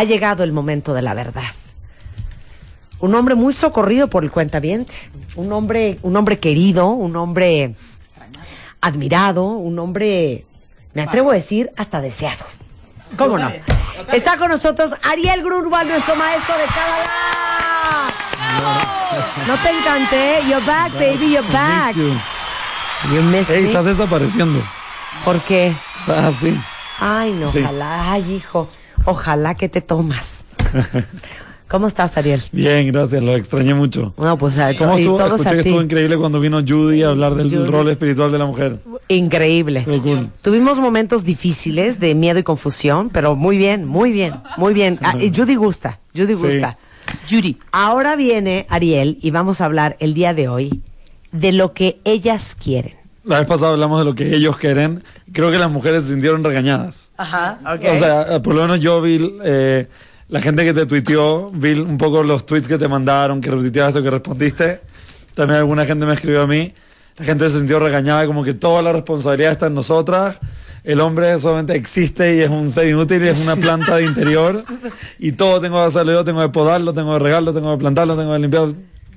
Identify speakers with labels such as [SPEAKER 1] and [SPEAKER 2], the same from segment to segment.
[SPEAKER 1] ha llegado el momento de la verdad. Un hombre muy socorrido por el cuentaviente, un hombre, un hombre querido, un hombre admirado, un hombre, me atrevo a decir, hasta deseado. ¿Cómo no? Está con nosotros Ariel Grunwald, nuestro maestro de Canadá. No te encanté. You're back, baby, you're back. You miss
[SPEAKER 2] Ey,
[SPEAKER 1] me.
[SPEAKER 2] estás desapareciendo.
[SPEAKER 1] ¿Por qué?
[SPEAKER 2] Estás así.
[SPEAKER 1] Ay, no,
[SPEAKER 2] Sí.
[SPEAKER 1] ojalá, ay, hijo. Ojalá que te tomas. ¿Cómo estás, Ariel?
[SPEAKER 2] Bien, gracias, lo extrañé mucho.
[SPEAKER 1] No, pues
[SPEAKER 2] ¿Cómo
[SPEAKER 1] y
[SPEAKER 2] estuvo?
[SPEAKER 1] todos
[SPEAKER 2] Escuché
[SPEAKER 1] a
[SPEAKER 2] que
[SPEAKER 1] ti.
[SPEAKER 2] estuvo increíble cuando vino Judy a hablar del
[SPEAKER 1] Judy.
[SPEAKER 2] rol espiritual de la mujer.
[SPEAKER 1] Increíble.
[SPEAKER 2] Estuvo cool.
[SPEAKER 1] Tuvimos momentos difíciles de miedo y confusión, pero muy bien, muy bien, muy bien. Ah, y Judy gusta, Judy
[SPEAKER 2] Sí.
[SPEAKER 1] gusta.
[SPEAKER 3] Judy.
[SPEAKER 1] Ahora viene Ariel y vamos a hablar el día de hoy de lo que ellas quieren.
[SPEAKER 2] La vez pasada hablamos de lo que ellos quieren. Creo que las mujeres se sintieron regañadas.
[SPEAKER 1] Ajá, ok.
[SPEAKER 2] O sea, por lo menos yo vi eh, la gente que te tuiteó, vi un poco los tweets que te mandaron, que retuiteaste, que respondiste. También alguna gente me escribió a mí. La gente se sintió regañada, como que toda la responsabilidad está en nosotras. El hombre solamente existe y es un ser inútil y es una planta de interior. Y todo tengo que hacerlo yo, tengo que podarlo, tengo que regarlo, tengo que plantarlo, tengo que limpiarlo.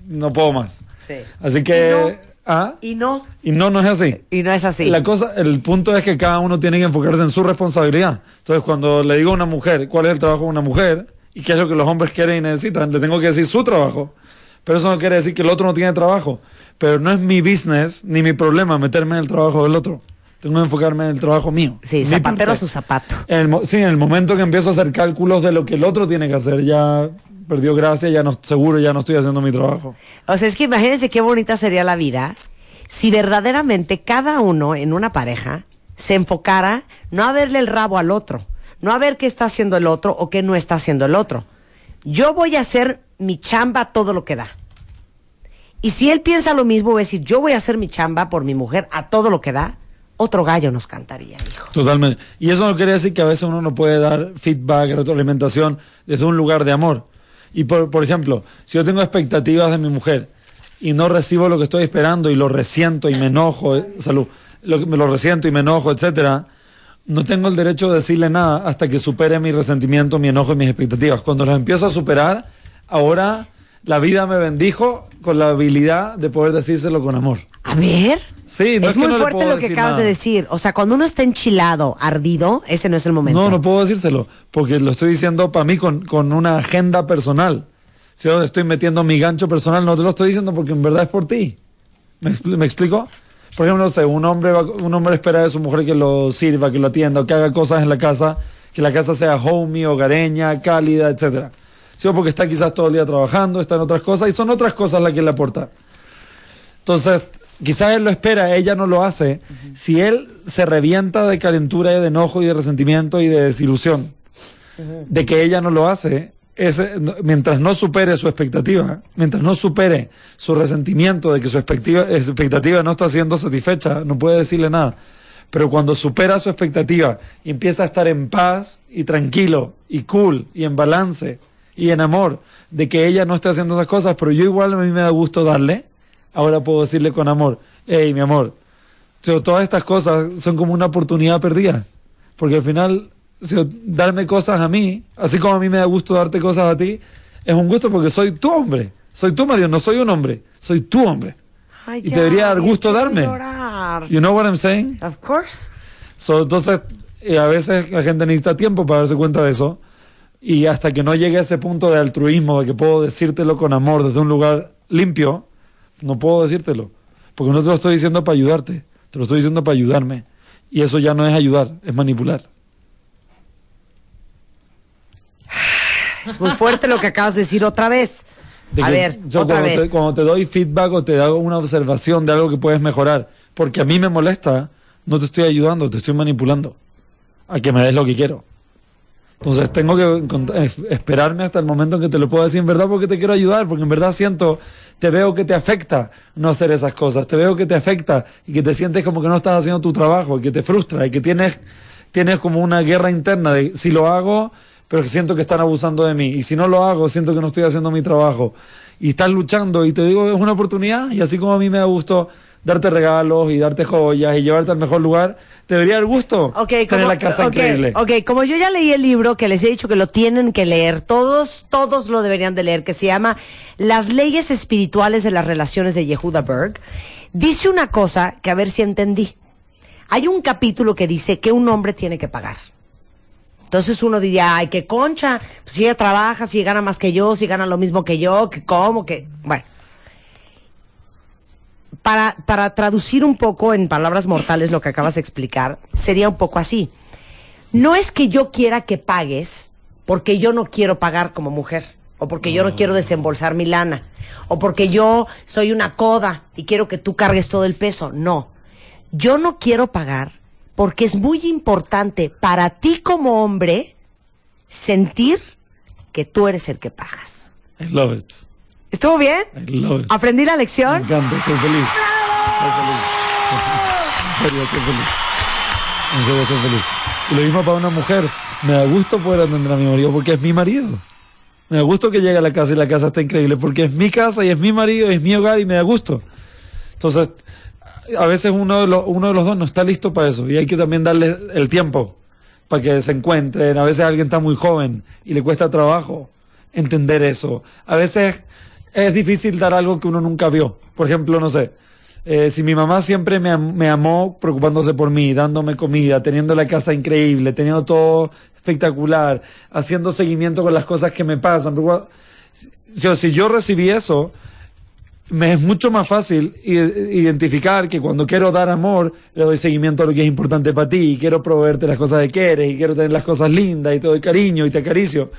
[SPEAKER 2] No puedo más.
[SPEAKER 1] Sí.
[SPEAKER 2] Así que...
[SPEAKER 1] No.
[SPEAKER 2] ¿Ah?
[SPEAKER 1] Y no,
[SPEAKER 2] Y no, no es así.
[SPEAKER 1] y no es así.
[SPEAKER 2] La cosa, el punto es que cada uno tiene que enfocarse en su responsabilidad. Entonces, cuando le digo a una mujer cuál es el trabajo de una mujer y qué es lo que los hombres quieren y necesitan, le tengo que decir su trabajo. Pero eso no quiere decir que el otro no tiene trabajo. Pero no es mi business ni mi problema meterme en el trabajo del otro. Tengo que enfocarme en el trabajo mío.
[SPEAKER 1] Sí,
[SPEAKER 2] Mi
[SPEAKER 1] zapatero a su zapato.
[SPEAKER 2] En el mo- sí, en el momento que empiezo a hacer cálculos de lo que el otro tiene que hacer, ya perdió gracia, ya no, seguro ya no estoy haciendo mi trabajo.
[SPEAKER 1] O sea, es que imagínense qué bonita sería la vida si verdaderamente cada uno en una pareja se enfocara no a verle el rabo al otro, no a ver qué está haciendo el otro o qué no está haciendo el otro. Yo voy a hacer mi chamba todo lo que da. Y si él piensa lo mismo, voy a decir, yo voy a hacer mi chamba por mi mujer a todo lo que da, otro gallo nos cantaría, hijo.
[SPEAKER 2] Totalmente. Y eso no quiere decir que a veces uno no puede dar feedback, retroalimentación desde un lugar de amor. Y por, por ejemplo, si yo tengo expectativas de mi mujer y no recibo lo que estoy esperando y lo resiento y me enojo, eh, salud, lo, me lo resiento y me enojo, etcétera, no tengo el derecho de decirle nada hasta que supere mi resentimiento, mi enojo y mis expectativas. Cuando los empiezo a superar, ahora la vida me bendijo con la habilidad de poder decírselo con amor.
[SPEAKER 1] A ver.
[SPEAKER 2] Sí, no
[SPEAKER 1] es,
[SPEAKER 2] es que
[SPEAKER 1] muy
[SPEAKER 2] no
[SPEAKER 1] fuerte lo que acabas de
[SPEAKER 2] nada.
[SPEAKER 1] decir. O sea, cuando uno está enchilado, ardido, ese no es el momento.
[SPEAKER 2] No, no puedo decírselo, porque lo estoy diciendo para mí con, con una agenda personal. Si yo estoy metiendo mi gancho personal, no te lo estoy diciendo porque en verdad es por ti. ¿Me, me explico? Por ejemplo, no sé, un hombre, va- un hombre espera de su mujer que lo sirva, que lo atienda, que haga cosas en la casa, que la casa sea homey, hogareña, cálida, etcétera. Sí, o porque está quizás todo el día trabajando, está en otras cosas, y son otras cosas las que le aporta. Entonces, quizás él lo espera, ella no lo hace. Si él se revienta de calentura y de enojo y de resentimiento y de desilusión, de que ella no lo hace, ese, mientras no supere su expectativa, mientras no supere su resentimiento de que su expectativa, su expectativa no está siendo satisfecha, no puede decirle nada. Pero cuando supera su expectativa y empieza a estar en paz y tranquilo y cool y en balance y en amor de que ella no esté haciendo esas cosas, pero yo igual a mí me da gusto darle, ahora puedo decirle con amor, hey, mi amor, todas estas cosas son como una oportunidad perdida. Porque al final, darme cosas a mí, así como a mí me da gusto darte cosas a ti, es un gusto porque soy tu hombre. Soy tu marido, no soy un hombre. Soy tu hombre.
[SPEAKER 1] Ay,
[SPEAKER 2] Y
[SPEAKER 1] ya,
[SPEAKER 2] te debería dar gusto darme.
[SPEAKER 1] llorar.
[SPEAKER 2] You know what I'm saying?
[SPEAKER 1] Of course.
[SPEAKER 2] So, entonces, eh, a veces la gente necesita tiempo para darse cuenta de eso. Y hasta que no llegue a ese punto de altruismo, de que puedo decírtelo con amor desde un lugar limpio, no puedo decírtelo. Porque no te lo estoy diciendo para ayudarte, te lo estoy diciendo para ayudarme. Y eso ya no es ayudar, es manipular.
[SPEAKER 1] Es muy fuerte lo que acabas de decir otra vez.
[SPEAKER 2] De
[SPEAKER 1] A
[SPEAKER 2] que
[SPEAKER 1] ver,
[SPEAKER 2] yo
[SPEAKER 1] otra
[SPEAKER 2] cuando
[SPEAKER 1] vez.
[SPEAKER 2] Te, cuando te doy feedback o te hago una observación de algo que puedes mejorar, porque a mí me molesta, no te estoy ayudando, te estoy manipulando a que me des lo que quiero. Entonces tengo que es- esperarme hasta el momento en que te lo pueda decir en verdad porque te quiero ayudar, porque en verdad siento, te veo que te afecta no hacer esas cosas, te veo que te afecta y que te sientes como que no estás haciendo tu trabajo y que te frustra y que tienes, tienes como una guerra interna de si lo hago, pero siento que están abusando de mí y si no lo hago, siento que no estoy haciendo mi trabajo. Y estás luchando y te digo, es una oportunidad y así como a mí me da gusto darte regalos y darte joyas y llevarte al mejor lugar, te debería dar gusto
[SPEAKER 1] Ok,
[SPEAKER 2] tener
[SPEAKER 1] como,
[SPEAKER 2] la casa
[SPEAKER 1] ok,
[SPEAKER 2] increíble.
[SPEAKER 1] ok, como yo ya leí el libro que les he dicho que lo tienen que leer, todos, todos lo deberían de leer, que se llama Las leyes espirituales de las relaciones de Yehuda Berg, dice una cosa que a ver si entendí. Hay un capítulo que dice que un hombre tiene que pagar. Entonces uno diría, ay, qué concha, pues si ella trabaja, si gana más que yo, si gana lo mismo que yo, que cómo, que... Bueno. Para, para traducir un poco en palabras mortales lo que acabas de explicar, sería un poco así. No es que yo quiera que pagues porque yo no quiero pagar como mujer, o porque yo no quiero desembolsar mi lana, o porque yo soy una coda y quiero que tú cargues todo el peso. No. Yo no quiero pagar porque es muy importante para ti como hombre sentir que tú eres el que pagas.
[SPEAKER 2] I love it.
[SPEAKER 1] ¿Estuvo bien? ¿Aprendí la
[SPEAKER 2] Me
[SPEAKER 1] lección?
[SPEAKER 2] encanta, estoy feliz. Estoy feliz. En serio, estoy feliz. En serio, estoy feliz. Y lo mismo para una mujer. Me da gusto poder atender a mi marido porque es mi marido. Me da gusto que llegue a la casa y la casa está increíble porque es mi casa y es mi marido y es mi hogar y me da gusto. Entonces, a veces uno de, los, uno de los dos no está listo para eso y hay que también darle el tiempo para que se encuentren. A veces alguien está muy joven y le cuesta trabajo entender eso. A veces es difícil dar algo que uno nunca vio. Por ejemplo, no sé, eh, si mi mamá siempre me, me amó preocupándose por mí, dándome comida, teniendo la casa increíble, teniendo todo espectacular, haciendo seguimiento con las cosas que me pasan. Si, si yo recibí eso, me es mucho más fácil identificar que cuando quiero dar amor, le doy seguimiento a lo que es importante para ti, y quiero proveerte las cosas que quieres, y quiero tener las cosas lindas, y te doy cariño, y te acaricio.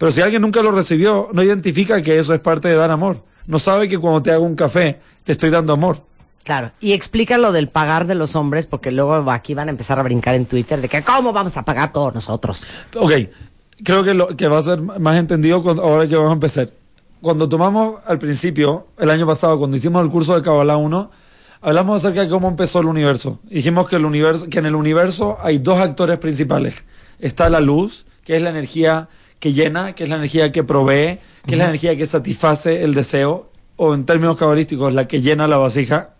[SPEAKER 2] Pero si alguien nunca lo recibió, no identifica que eso es parte de dar amor. No sabe que cuando te hago un café, te estoy dando amor.
[SPEAKER 1] Claro. Y explica lo del pagar de los hombres, porque luego aquí van a empezar a brincar en Twitter de que cómo vamos a pagar todos nosotros.
[SPEAKER 2] Ok, creo que lo que va a ser más entendido cuando- ahora que vamos a empezar. Cuando tomamos al principio, el año pasado, cuando hicimos el curso de Kabbalah 1, hablamos acerca de cómo empezó el universo. Dijimos que, el universo, que en el universo hay dos actores principales. Está la luz, que es la energía que llena, que es la energía que provee, que es la energía que satisface el deseo, o en términos cabalísticos, la que llena la vasija.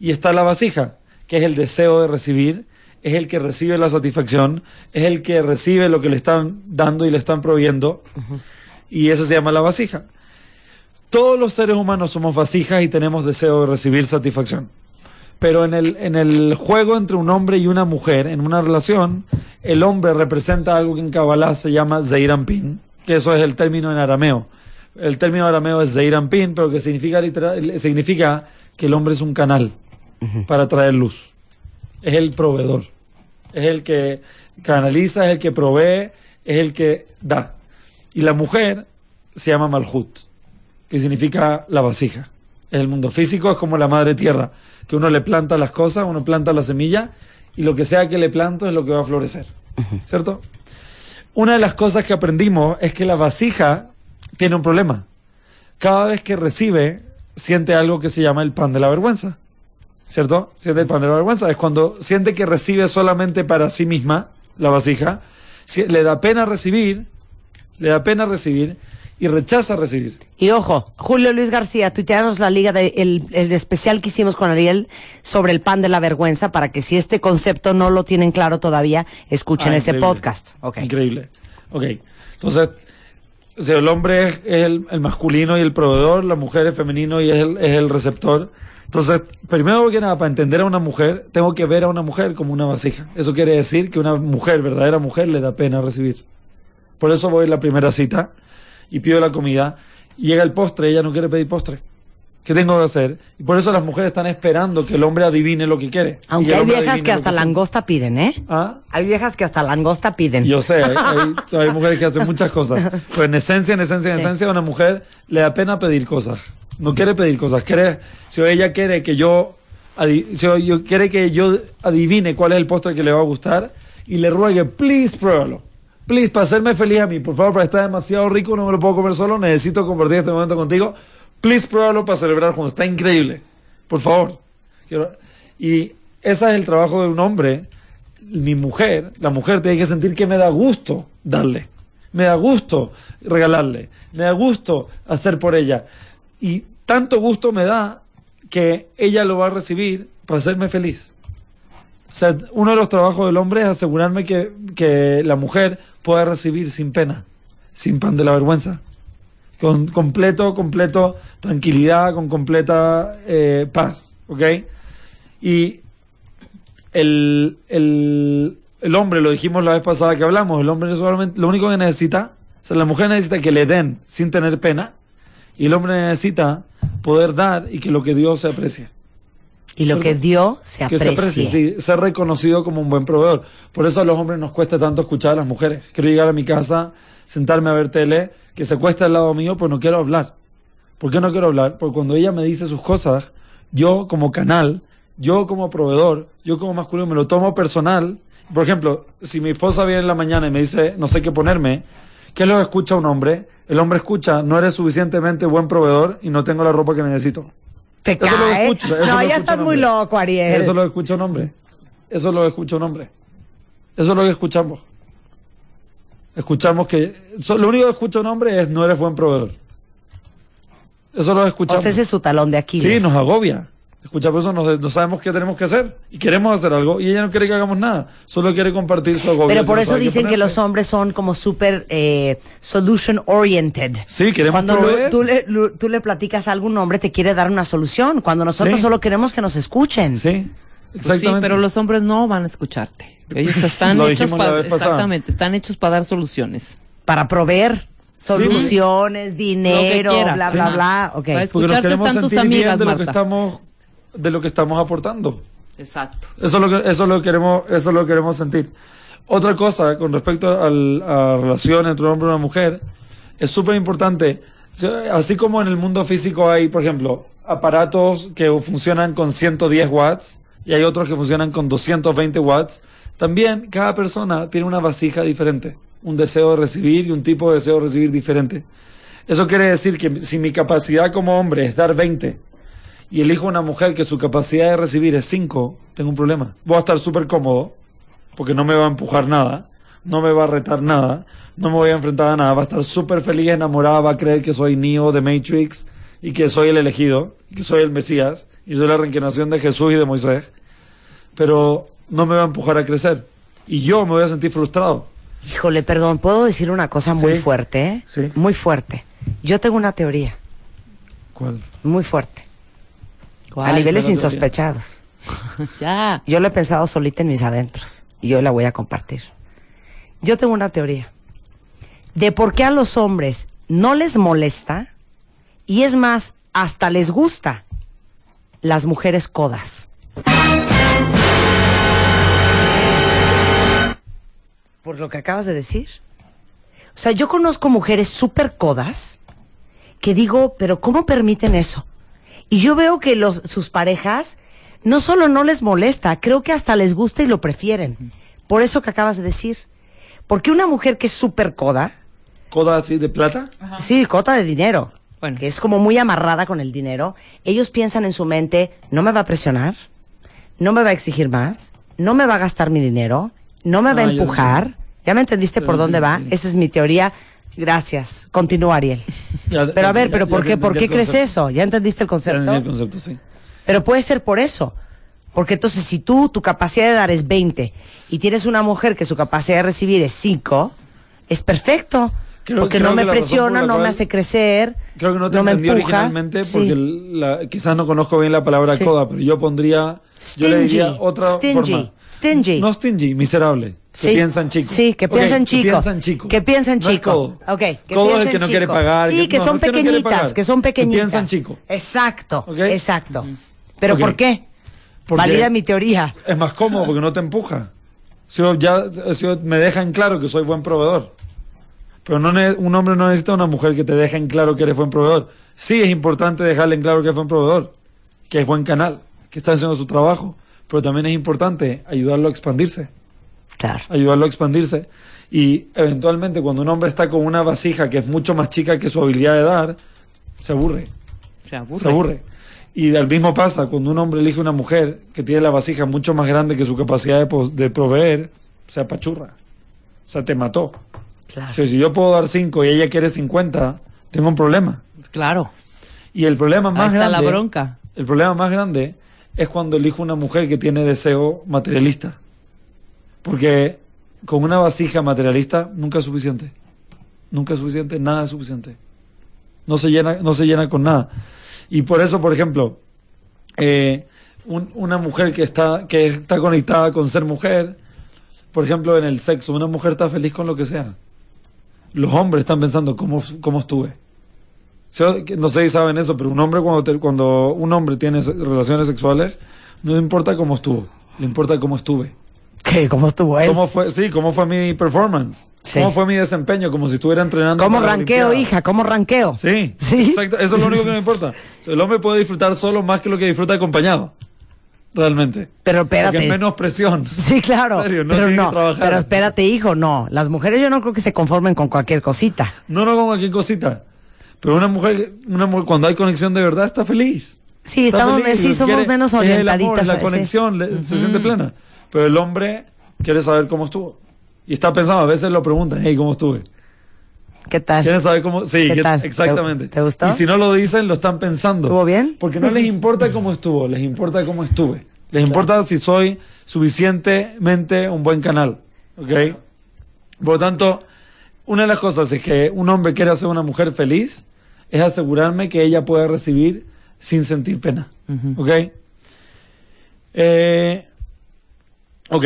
[SPEAKER 2] Y está la vasija, que es el deseo de recibir, es el que recibe la satisfacción, es el que recibe lo que le están dando y le están proveyendo. Y eso se llama la vasija. Todos los seres humanos somos vasijas y tenemos deseo de recibir satisfacción. Pero en el, en el juego entre un hombre y una mujer, en una relación, el hombre representa algo que en Kabbalah se llama Zeirampin, que eso es el término en arameo. El término arameo es Zeirampin, pero que significa, literal- significa que el hombre es un canal para traer luz. Es el proveedor. Es el que canaliza, es el que provee, es el que da. Y la mujer se llama Malhut, que significa la vasija. El mundo físico es como la madre tierra, que uno le planta las cosas, uno planta la semilla, y lo que sea que le planto es lo que va a florecer. ¿Cierto? Una de las cosas que aprendimos es que la vasija tiene un problema. Cada vez que recibe, siente algo que se llama el pan de la vergüenza. ¿Cierto? Siente el pan de la vergüenza. Es cuando siente que recibe solamente para sí misma la vasija, si- le da pena recibir, le da pena recibir y rechaza recibir.
[SPEAKER 1] Y ojo, Julio Luis García, tuiteanos la liga de el, el especial que hicimos con Ariel sobre el pan de la vergüenza para que si este concepto no lo tienen claro todavía, escuchen
[SPEAKER 2] Ah,
[SPEAKER 1] ese
[SPEAKER 2] increíble.
[SPEAKER 1] podcast. Ok.
[SPEAKER 2] Increíble. Ok. Entonces, o sea, el hombre es, es el, el masculino y el proveedor, la mujer es femenino y es el, es el receptor. Entonces, primero que nada, para entender a una mujer, tengo que ver a una mujer como una vasija. Eso quiere decir que una mujer, verdadera mujer, le da pena recibir. Por eso voy a la primera cita y pido la comida. Y llega el postre, ella no quiere pedir postre. ¿Qué tengo que hacer? Y por eso las mujeres están esperando que el hombre adivine lo que quiere.
[SPEAKER 1] Aunque hay viejas que hasta
[SPEAKER 2] siente.
[SPEAKER 1] langosta piden, ¿eh?
[SPEAKER 2] ¿Ah?
[SPEAKER 1] Hay viejas que hasta langosta piden.
[SPEAKER 2] Yo sé, hay, hay- hay mujeres que hacen muchas cosas. Pero en esencia, en esencia, en
[SPEAKER 1] Sí.
[SPEAKER 2] esencia, a una mujer le da pena pedir cosas. No quiere pedir cosas. Quiere, si ella quiere que yo, si yo quiere que yo adivine cuál es el postre que le va a gustar y le ruegue, please, pruébalo. Please, para hacerme feliz a mí, por favor, para estar demasiado rico, no me lo puedo comer solo, necesito compartir este momento contigo. Please, pruébalo para celebrar juntos. Está increíble. Por favor. Y ese es el trabajo de un hombre. Mi mujer, la mujer tiene que sentir que me da gusto darle. Me da gusto regalarle. Me da gusto hacer por ella. Y tanto gusto me da que ella lo va a recibir para hacerme feliz. O sea, uno de los trabajos del hombre es asegurarme que, que la mujer pueda recibir sin pena, sin pan de la vergüenza, con completo, completo tranquilidad, con completa eh, paz, ¿ok? Y el, el, el hombre, lo dijimos la vez pasada que hablamos, el hombre solamente, lo único que necesita, o sea, la mujer necesita que le den sin tener pena, y el hombre necesita poder dar y que lo que Dios se aprecie.
[SPEAKER 1] Y lo que dio se
[SPEAKER 2] Que
[SPEAKER 1] aprecie.
[SPEAKER 2] se aprecie, sí, ser reconocido como un buen proveedor. Por eso a los hombres nos cuesta tanto escuchar a las mujeres. Quiero llegar a mi casa, sentarme a ver tele, que se cuesta al lado mío, pues no quiero hablar. ¿Por qué no quiero hablar? Porque cuando ella me dice sus cosas, yo como canal, yo como proveedor, yo como masculino me lo tomo personal. Por ejemplo, si mi esposa viene en la mañana y me dice, no sé qué ponerme, ¿qué es lo que escucha un hombre? El hombre escucha, no eres suficientemente buen proveedor y no tengo la ropa que necesito.
[SPEAKER 1] Te
[SPEAKER 2] Eso lo
[SPEAKER 1] cae.
[SPEAKER 2] escucho, eso
[SPEAKER 1] no,
[SPEAKER 2] lo
[SPEAKER 1] ya
[SPEAKER 2] escucho
[SPEAKER 1] estás muy loco, Ariel.
[SPEAKER 2] Eso lo escucha un hombre. Eso lo escucha un hombre. Eso es lo que escuchamos. Escuchamos que... so- lo único que escucha un hombre es no eres buen proveedor. Eso lo
[SPEAKER 1] O
[SPEAKER 2] escuchamos.
[SPEAKER 1] sea, ese es su talón de Aquiles.
[SPEAKER 2] Sí, nos agobia. Escuchamos eso, nos- no sabemos qué tenemos que hacer. Y queremos hacer algo. Y ella no quiere que hagamos nada. Solo quiere compartir su agobio.
[SPEAKER 1] Pero
[SPEAKER 2] que
[SPEAKER 1] por eso dicen que los hombres son como súper eh, solution oriented.
[SPEAKER 2] Sí, queremos
[SPEAKER 1] Cuando
[SPEAKER 2] proveer.
[SPEAKER 1] tú, le, tú le platicas a algún hombre, te quiere dar una solución. Cuando nosotros
[SPEAKER 2] Sí.
[SPEAKER 1] solo queremos que nos escuchen.
[SPEAKER 2] Sí,
[SPEAKER 3] Pues sí,
[SPEAKER 2] exactamente.
[SPEAKER 3] pero los hombres no van a escucharte. Ellos están hechos para exactamente, están hechos para dar soluciones.
[SPEAKER 1] Para proveer soluciones, dinero,
[SPEAKER 3] quieras,
[SPEAKER 1] bla,
[SPEAKER 3] sí.
[SPEAKER 1] bla, bla. Ok.
[SPEAKER 3] Para
[SPEAKER 2] Porque nos
[SPEAKER 3] escucharte están tus
[SPEAKER 2] bien
[SPEAKER 3] amigas,
[SPEAKER 2] de lo que
[SPEAKER 3] Marta.
[SPEAKER 2] estamos de lo que estamos aportando.
[SPEAKER 3] Exacto.
[SPEAKER 2] Eso es lo que, eso es lo que queremos, eso es lo que queremos sentir. Otra cosa con respecto al, a relaciones entre un hombre y una mujer, es súper importante. Así como en el mundo físico hay, por ejemplo, aparatos que funcionan con 110 watts y hay otros que funcionan con 220 watts, también cada persona tiene una vasija diferente, un deseo de recibir y un tipo de deseo de recibir diferente. Eso quiere decir que si mi capacidad como hombre es dar 20 y elijo una mujer que su capacidad de recibir es 5, tengo un problema. Voy a estar súper cómodo, porque no me va a empujar nada, no me va a retar nada, no me voy a enfrentar a nada, va a estar súper feliz, enamorada, va a creer que soy Neo de Matrix y que soy el elegido, y que soy el Mesías, y soy la reencarnación de Jesús y de Moisés, pero no me va a empujar a crecer. Y yo me voy a sentir frustrado.
[SPEAKER 1] Híjole, perdón, ¿puedo decir una cosa muy
[SPEAKER 2] Sí.
[SPEAKER 1] fuerte? eh?
[SPEAKER 2] Sí.
[SPEAKER 1] Muy fuerte. Yo tengo una teoría
[SPEAKER 2] ¿Cuál?
[SPEAKER 1] muy fuerte. A niveles
[SPEAKER 2] ¿Cuál es la
[SPEAKER 1] insospechados.
[SPEAKER 3] Ya.
[SPEAKER 1] Yo lo he pensado solita en mis adentros y yo la voy a compartir. Yo tengo una teoría de por qué a los hombres no les molesta y es más, hasta les gusta las mujeres codas. Por lo que acabas de decir. O sea, yo conozco mujeres súper codas que digo, pero ¿cómo permiten eso? Y yo veo que los, sus parejas no solo no les molesta, creo que hasta les gusta y lo prefieren. Por eso que acabas de decir. Porque una mujer que es súper coda,
[SPEAKER 2] ¿Coda así de plata?
[SPEAKER 1] sí, cota de dinero,
[SPEAKER 3] Bueno.
[SPEAKER 1] que es como muy amarrada con el dinero, ellos piensan en su mente, no me va a presionar, no me va a exigir más, no me va a gastar mi dinero, no me va a
[SPEAKER 2] Ah,
[SPEAKER 1] empujar. ¿Ya me entendiste por dónde va?
[SPEAKER 2] sí.
[SPEAKER 1] Esa es mi teoría. Gracias. Continúa, Ariel. Pero a ver, ¿pero por qué, por qué crees eso? ¿Ya entendiste el
[SPEAKER 2] Ya entendí
[SPEAKER 1] concepto?
[SPEAKER 2] el concepto, sí.
[SPEAKER 1] Pero puede ser por eso. Porque entonces si tú, tu capacidad de dar es 20 y tienes una mujer que su capacidad de recibir es 5, es perfecto.
[SPEAKER 2] Creo-
[SPEAKER 1] porque
[SPEAKER 2] creo
[SPEAKER 1] no me presiona, no me hace crecer.
[SPEAKER 2] Creo que no te
[SPEAKER 1] me
[SPEAKER 2] entendí originalmente
[SPEAKER 1] Sí.
[SPEAKER 2] porque la- quizás no conozco bien la palabra
[SPEAKER 1] Sí.
[SPEAKER 2] coda, pero yo pondría, yo le diría
[SPEAKER 1] Stingy,
[SPEAKER 2] otra
[SPEAKER 1] stingy,
[SPEAKER 2] forma.
[SPEAKER 1] stingy.
[SPEAKER 2] No stingy, miserable.
[SPEAKER 1] Sí.
[SPEAKER 2] Que piensan chico.
[SPEAKER 1] Sí, que piensan chico.
[SPEAKER 2] Que piensan chico.
[SPEAKER 1] Que piensan
[SPEAKER 2] No es
[SPEAKER 1] chico.
[SPEAKER 2] codo.
[SPEAKER 1] Ok, que
[SPEAKER 2] codo es el que no quiere pagar.
[SPEAKER 1] Sí, que
[SPEAKER 2] no,
[SPEAKER 1] son
[SPEAKER 2] no no
[SPEAKER 1] pequeñitas,
[SPEAKER 2] pagar,
[SPEAKER 1] que son pequeñitas.
[SPEAKER 2] Que piensan chico.
[SPEAKER 1] Exacto,
[SPEAKER 2] Ok.
[SPEAKER 1] exacto. Pero
[SPEAKER 2] Ok.
[SPEAKER 1] ¿por qué?
[SPEAKER 2] Porque
[SPEAKER 1] Valida mi teoría.
[SPEAKER 2] Es más cómodo porque no te empuja. Si yo ya si yo- me deja en claro que soy buen proveedor. Pero no un hombre no necesita una mujer que te deje en claro que eres buen proveedor. Sí es importante dejarle en claro que es buen proveedor, que es buen canal, que está haciendo su trabajo. Pero también es importante ayudarlo a expandirse.
[SPEAKER 1] Claro.
[SPEAKER 2] ayudarlo a expandirse. Y eventualmente cuando un hombre está con una vasija que es mucho más chica que su habilidad de dar, se aburre,
[SPEAKER 3] Se aburre.
[SPEAKER 2] se aburre. Y al mismo pasa cuando un hombre elige una mujer que tiene la vasija mucho más grande que su capacidad de, proveer, se apachurra. O sea, te mató.
[SPEAKER 1] Claro.
[SPEAKER 2] O sea, si yo puedo dar 5 y ella quiere 50, tengo un problema.
[SPEAKER 3] Claro.
[SPEAKER 2] Y el problema
[SPEAKER 3] Ahí
[SPEAKER 2] más
[SPEAKER 3] está
[SPEAKER 2] grande...
[SPEAKER 3] la bronca.
[SPEAKER 2] El problema más grande es cuando elijo una mujer que tiene deseo materialista. Porque con una vasija materialista nunca es suficiente. Nunca es suficiente, nada es suficiente. No se llena, no se llena con nada. Y por eso, por ejemplo, eh, un- una mujer que está, que está conectada con ser mujer, por ejemplo, en el sexo, una mujer está feliz con lo que sea. Los hombres están pensando cómo, cómo estuve. No sé si saben eso, pero un hombre cuando, te- cuando un hombre tiene relaciones sexuales, no le importa cómo estuvo, le importa cómo estuve.
[SPEAKER 1] ¿Qué? ¿Cómo estuvo él?
[SPEAKER 2] ¿Cómo fue, sí, cómo fue mi performance?
[SPEAKER 1] Sí.
[SPEAKER 2] ¿Cómo fue mi desempeño? Como si estuviera entrenando.
[SPEAKER 1] ¿Cómo ranqueo, hija? ¿Cómo ranqueo?
[SPEAKER 2] Sí,
[SPEAKER 1] Sí.
[SPEAKER 2] exacto. Eso es lo único que me importa. El hombre puede disfrutar solo más que lo que disfruta acompañado. Realmente.
[SPEAKER 1] Pero
[SPEAKER 2] Porque
[SPEAKER 1] espérate.
[SPEAKER 2] es menos presión.
[SPEAKER 1] Sí, claro.
[SPEAKER 2] En serio, no
[SPEAKER 1] pero no. Pero espérate, hijo, no. Las mujeres yo no creo que se conformen con cualquier cosita.
[SPEAKER 2] No, no con cualquier cosita. Pero una mujer, una mujer cuando hay conexión de verdad está feliz.
[SPEAKER 1] Sí,
[SPEAKER 2] Está
[SPEAKER 1] estamos,
[SPEAKER 2] feliz,
[SPEAKER 1] sí somos
[SPEAKER 2] quiere-
[SPEAKER 1] menos
[SPEAKER 2] amor,
[SPEAKER 1] orientaditas.
[SPEAKER 2] es la conexión, le- se siente plena. Pero el hombre quiere saber cómo estuvo. Y está pensando, a veces lo preguntan, hey, ¿cómo estuve?
[SPEAKER 1] ¿Qué tal?
[SPEAKER 2] Quieren saber cómo. Sí,
[SPEAKER 1] ¿Qué tal?
[SPEAKER 2] exactamente.
[SPEAKER 1] ¿Te- te gustó?
[SPEAKER 2] Y si no lo dicen, lo están pensando.
[SPEAKER 1] ¿Estuvo bien?
[SPEAKER 2] Porque no les importa cómo estuvo, les importa cómo estuve. Les importa si soy suficientemente un buen canal. ¿Ok? Por lo tanto, una de las cosas es que un hombre quiere hacer una mujer feliz es asegurarme que ella pueda recibir sin sentir pena. ¿Ok? Eh, ok.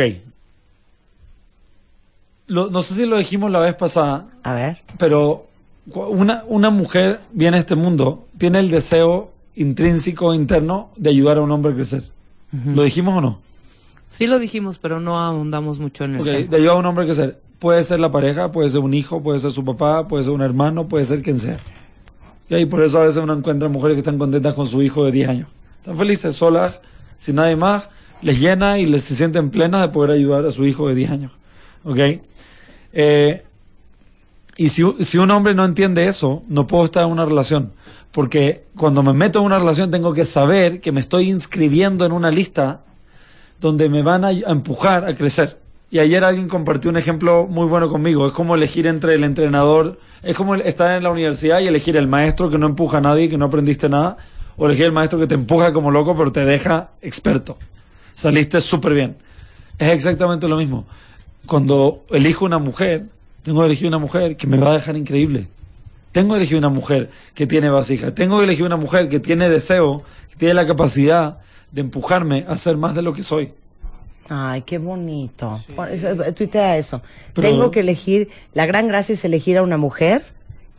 [SPEAKER 2] Lo- no sé si lo dijimos la vez pasada,
[SPEAKER 1] A ver.
[SPEAKER 2] pero una, una mujer viene a este mundo, tiene el deseo intrínseco interno de ayudar a un hombre a crecer. ¿Lo dijimos o no?
[SPEAKER 3] Sí lo dijimos, pero no ahondamos mucho en
[SPEAKER 2] Ok,
[SPEAKER 3] eso.
[SPEAKER 2] de ayudar a un hombre a crecer. Puede ser la pareja, puede ser un hijo, puede ser su papá, puede ser un hermano, puede ser quien sea. Y ahí por eso a veces uno encuentra mujeres que están contentas con su hijo de 10 años. Están felices, solas, sin nadie más, les llena y les se sienten plenas de poder ayudar a su hijo de 10 años. ¿Ok? Eh, y si, si un hombre no entiende eso, no puedo estar en una relación. Porque cuando me meto en una relación tengo que saber que me estoy inscribiendo en una lista donde me van a, a empujar a crecer. Y ayer alguien compartió un ejemplo muy bueno conmigo. Es como elegir entre el entrenador, es como estar en la universidad y elegir el maestro que no empuja a nadie, que no aprendiste nada, o elegir el maestro que te empuja como loco, pero te deja experto. Saliste súper bien. Es exactamente lo mismo. Cuando elijo una mujer, tengo que elegir una mujer que me va a dejar increíble. Tengo que elegir una mujer que tiene vasija. Tengo que elegir una mujer que tiene deseo, que tiene la capacidad de empujarme a ser más de lo que soy.
[SPEAKER 1] Ay, qué bonito. Eso, eh, Tuitea eso.
[SPEAKER 2] Pero-
[SPEAKER 1] Tengo que elegir, la gran gracia es elegir a una mujer